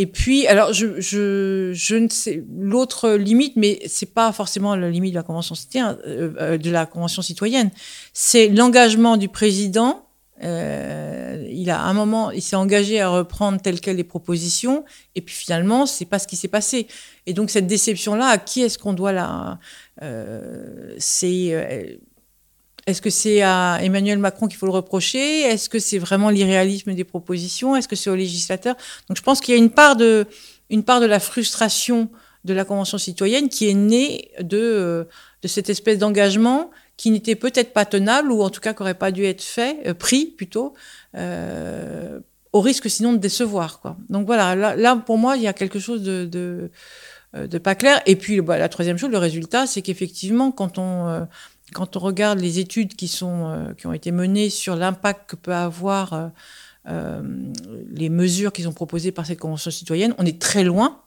et puis, alors, je, je, je ne sais l'autre limite, mais c'est pas forcément la limite de la convention citoyenne, euh, de la convention citoyenne. C'est l'engagement du président. Euh, il a un moment, il s'est engagé à reprendre telles quelles les propositions, et puis finalement, c'est pas ce qui s'est passé. Et donc cette déception-là, à qui est-ce qu'on doit la euh, C'est euh, est-ce que c'est à Emmanuel Macron qu'il faut le reprocher? Est-ce que c'est vraiment l'irréalisme des propositions? Est-ce que c'est au législateur? Donc je pense qu'il y a une part de, une part de la frustration de la Convention citoyenne qui est née de, de cette espèce d'engagement qui n'était peut-être pas tenable ou en tout cas qui n'aurait pas dû être fait, euh, pris plutôt, euh, au risque sinon de décevoir. Quoi. Donc voilà, là, là, pour moi, il y a quelque chose de, de, euh, pas clair. Et puis bah, la troisième chose, le résultat, c'est qu'effectivement, quand on... Quand on regarde les études qui, sont, euh, qui ont été menées sur l'impact que peut avoir les mesures qui sont proposées par cette convention citoyenne, on est très loin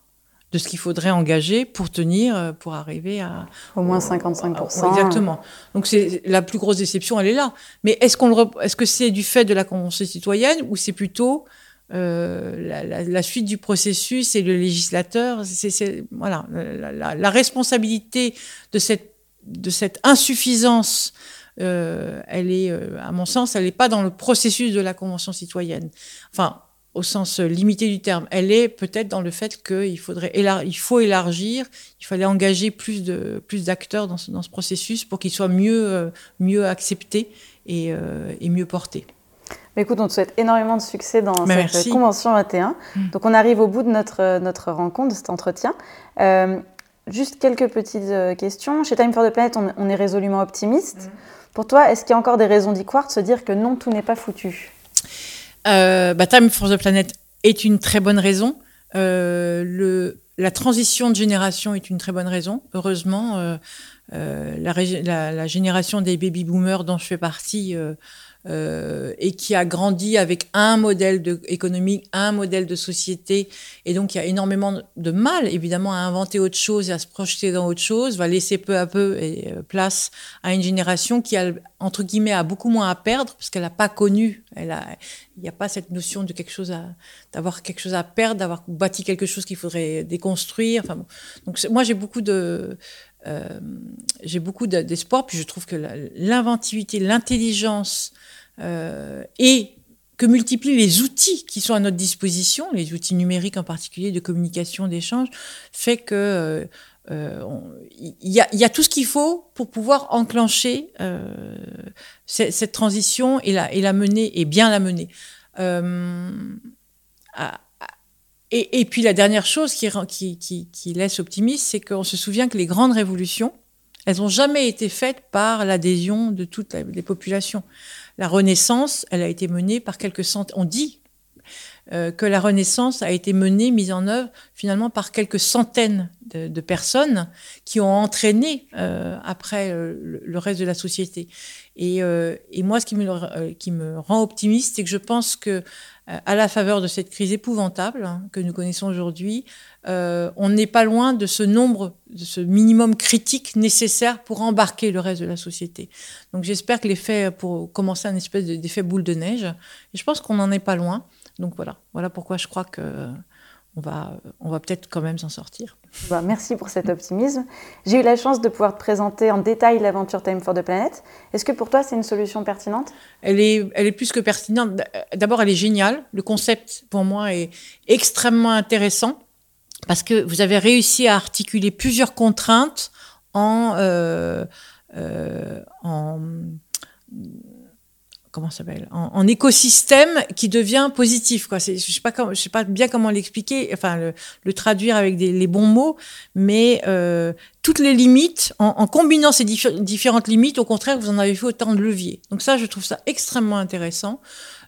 de ce qu'il faudrait engager pour tenir, euh, pour arriver à au moins 55%. exactement. Donc c'est la plus grosse déception, elle est là. Mais est-ce qu'on est-ce que c'est du fait de la convention citoyenne ou c'est plutôt euh, la, suite du processus et le législateur? C'est voilà la, responsabilité de cette de cette insuffisance. Euh, elle est, à mon sens, elle n'est pas dans le processus de la convention citoyenne. Enfin, au sens limité du terme. Elle est peut-être dans le fait qu'il faudrait il faut élargir, il fallait engager plus de plus d'acteurs dans ce, dans ce processus pour qu'il soit mieux euh, mieux accepté et, euh, et mieux porté. écoute, on te souhaite énormément de succès dans cette convention 21. Mm. Donc on arrive au bout de notre notre rencontre, de cet entretien. Euh, juste quelques petites questions. Chez Time for the Planet, on, est résolument optimiste. Mm. Pour toi, est-ce qu'il y a encore des raisons d'y croire, de se dire que non, tout n'est pas foutu? Euh, bah, Time for the Planet est une très bonne raison. Euh, la transition de génération est une très bonne raison. Heureusement, euh, la, génération des baby boomers dont je fais partie euh, et qui a grandi avec un modèle économique, un modèle de société, et donc il y a énormément de mal, évidemment, à inventer autre chose et à se projeter dans autre chose, va laisser peu à peu euh, place à une génération qui a, entre guillemets, a beaucoup moins à perdre, parce qu'elle n'a pas connu, il n'y a pas cette notion de quelque chose à, d'avoir quelque chose à perdre, d'avoir bâti quelque chose qu'il faudrait déconstruire. Donc moi j'ai beaucoup de, euh, j'ai beaucoup d'espoir, puis je trouve que l'inventivité, l'intelligence et que multiplient les outils qui sont à notre disposition, les outils numériques en particulier de communication, d'échange, fait que euh, il y, y, a, tout ce qu'il faut pour pouvoir enclencher euh, cette, transition et la, mener et bien la mener. Euh, et, puis la dernière chose qui, qui laisse optimiste, c'est qu'on se souvient que les grandes révolutions, elles n'ont jamais été faites par l'adhésion de toutes les populations. La Renaissance, elle a été menée par quelques centaines. On dit euh, que la Renaissance a été menée, mise en œuvre finalement par quelques centaines de, personnes qui ont entraîné euh, après euh, le, reste de la société. Et, moi, ce qui me, qui me rend optimiste, c'est que je pense que à la faveur de cette crise épouvantable hein, que nous connaissons aujourd'hui, euh, on n'est pas loin de ce nombre, de ce minimum critique nécessaire pour embarquer le reste de la société. Donc j'espère que l'effet, pour commencer un espèce d'effet boule de neige, et je pense qu'on n'en est pas loin. Donc voilà, voilà pourquoi je crois que on va, on va peut-être quand même s'en sortir. Bah, merci pour cet optimisme. J'ai eu la chance de pouvoir te présenter en détail l'aventure Time for the Planet. Est-ce que pour toi, c'est une solution pertinente? Elle est, elle est plus que pertinente. D'abord, elle est géniale. Le concept, pour moi, est extrêmement intéressant parce que vous avez réussi à articuler plusieurs contraintes en, euh, euh, en comment s'appelle en, écosystème qui devient positif quoi. Je sais pas je sais pas bien comment l'expliquer enfin le, traduire avec les bons mots mais euh, toutes les limites en, en combinant ces différentes limites au contraire vous en avez fait autant de leviers. Donc ça je trouve ça extrêmement intéressant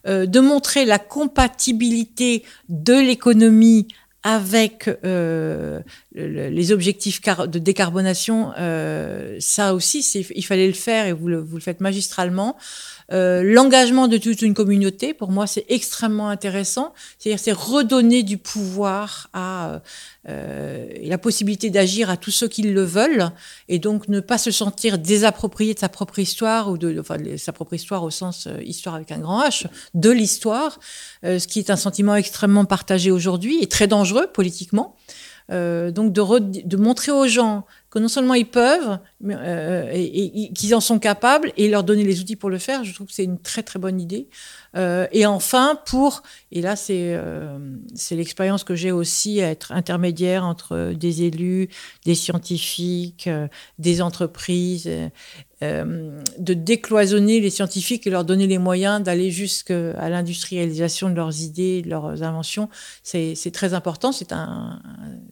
euh, de montrer la compatibilité de l'économie avec euh, les objectifs de décarbonation, euh, ça aussi, il fallait le faire et vous le, faites magistralement. Euh, l'engagement de toute une communauté, pour moi, c'est extrêmement intéressant. C'est-à-dire, c'est redonner du pouvoir à euh, la possibilité d'agir à tous ceux qui le veulent, et donc ne pas se sentir désapproprié de sa propre histoire ou de, enfin, de sa propre histoire au sens euh, histoire avec un grand H, de l'histoire, euh, ce qui est un sentiment extrêmement partagé aujourd'hui et très dangereux politiquement. Euh, donc de, de, montrer aux gens que non seulement ils peuvent, mais, euh, qu'ils en sont capables, et leur donner les outils pour le faire, je trouve que c'est une très très bonne idée. Euh, et enfin, pour, et là c'est euh, c'est l'expérience que j'ai aussi à être intermédiaire entre des élus, des scientifiques, des entreprises, de décloisonner les scientifiques et leur donner les moyens d'aller jusqu'à l'industrialisation de leurs idées, de leurs inventions, c'est très important. C'est un,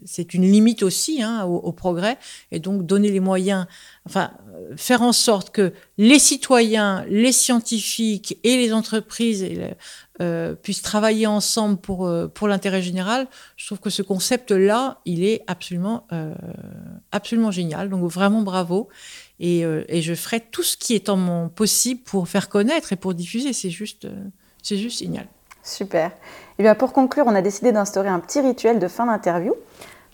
c'est une limite aussi hein, au, progrès. Et donc donner les moyens, enfin faire en sorte que les citoyens, les scientifiques et les entreprises euh, puissent travailler ensemble pour, euh, pour l'intérêt général, je trouve que ce concept-là, il est absolument, euh, absolument génial. Donc vraiment bravo. Et, euh, et, je ferai tout ce qui est en mon possible pour faire connaître et pour diffuser. C'est juste, euh, c'est juste génial. Super. Et bien pour conclure, on a décidé d'instaurer un petit rituel de fin d'interview.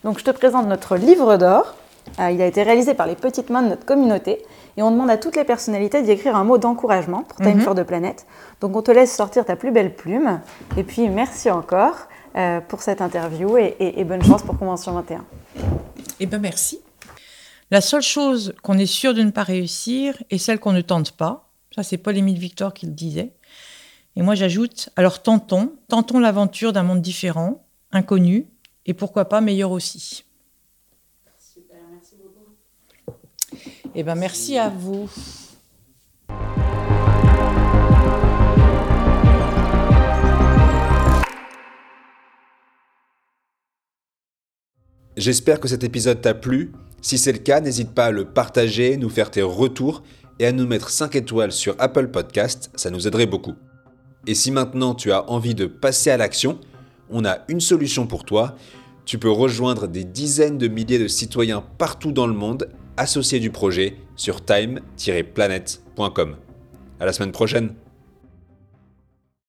Donc je te présente notre livre d'or. Euh, il a été réalisé par les petites mains de notre communauté et on demande à toutes les personnalités d'y écrire un mot d'encouragement pour Time Mhm. for the Planet. Donc on te laisse sortir ta plus belle plume et puis merci encore euh, pour cette interview et, et- et bonne chance pour Convention 21. Eh bien, merci. La seule chose qu'on est sûr de ne pas réussir est celle qu'on ne tente pas. Ça, c'est Paul-Émile Victor qui le disait. Et moi, j'ajoute, alors tentons, tentons l'aventure d'un monde différent, inconnu, et pourquoi pas meilleur aussi. Super, merci beaucoup. Eh bien, merci à vous. J'espère que cet épisode t'a plu. Si c'est le cas, n'hésite pas à le partager, nous faire tes retours et à nous mettre 5 étoiles sur Apple Podcast, ça nous aiderait beaucoup. Et si maintenant tu as envie de passer à l'action, on a une solution pour toi. Tu peux rejoindre des dizaines de milliers de citoyens partout dans le monde associés du projet sur time-planet.com. À la semaine prochaine.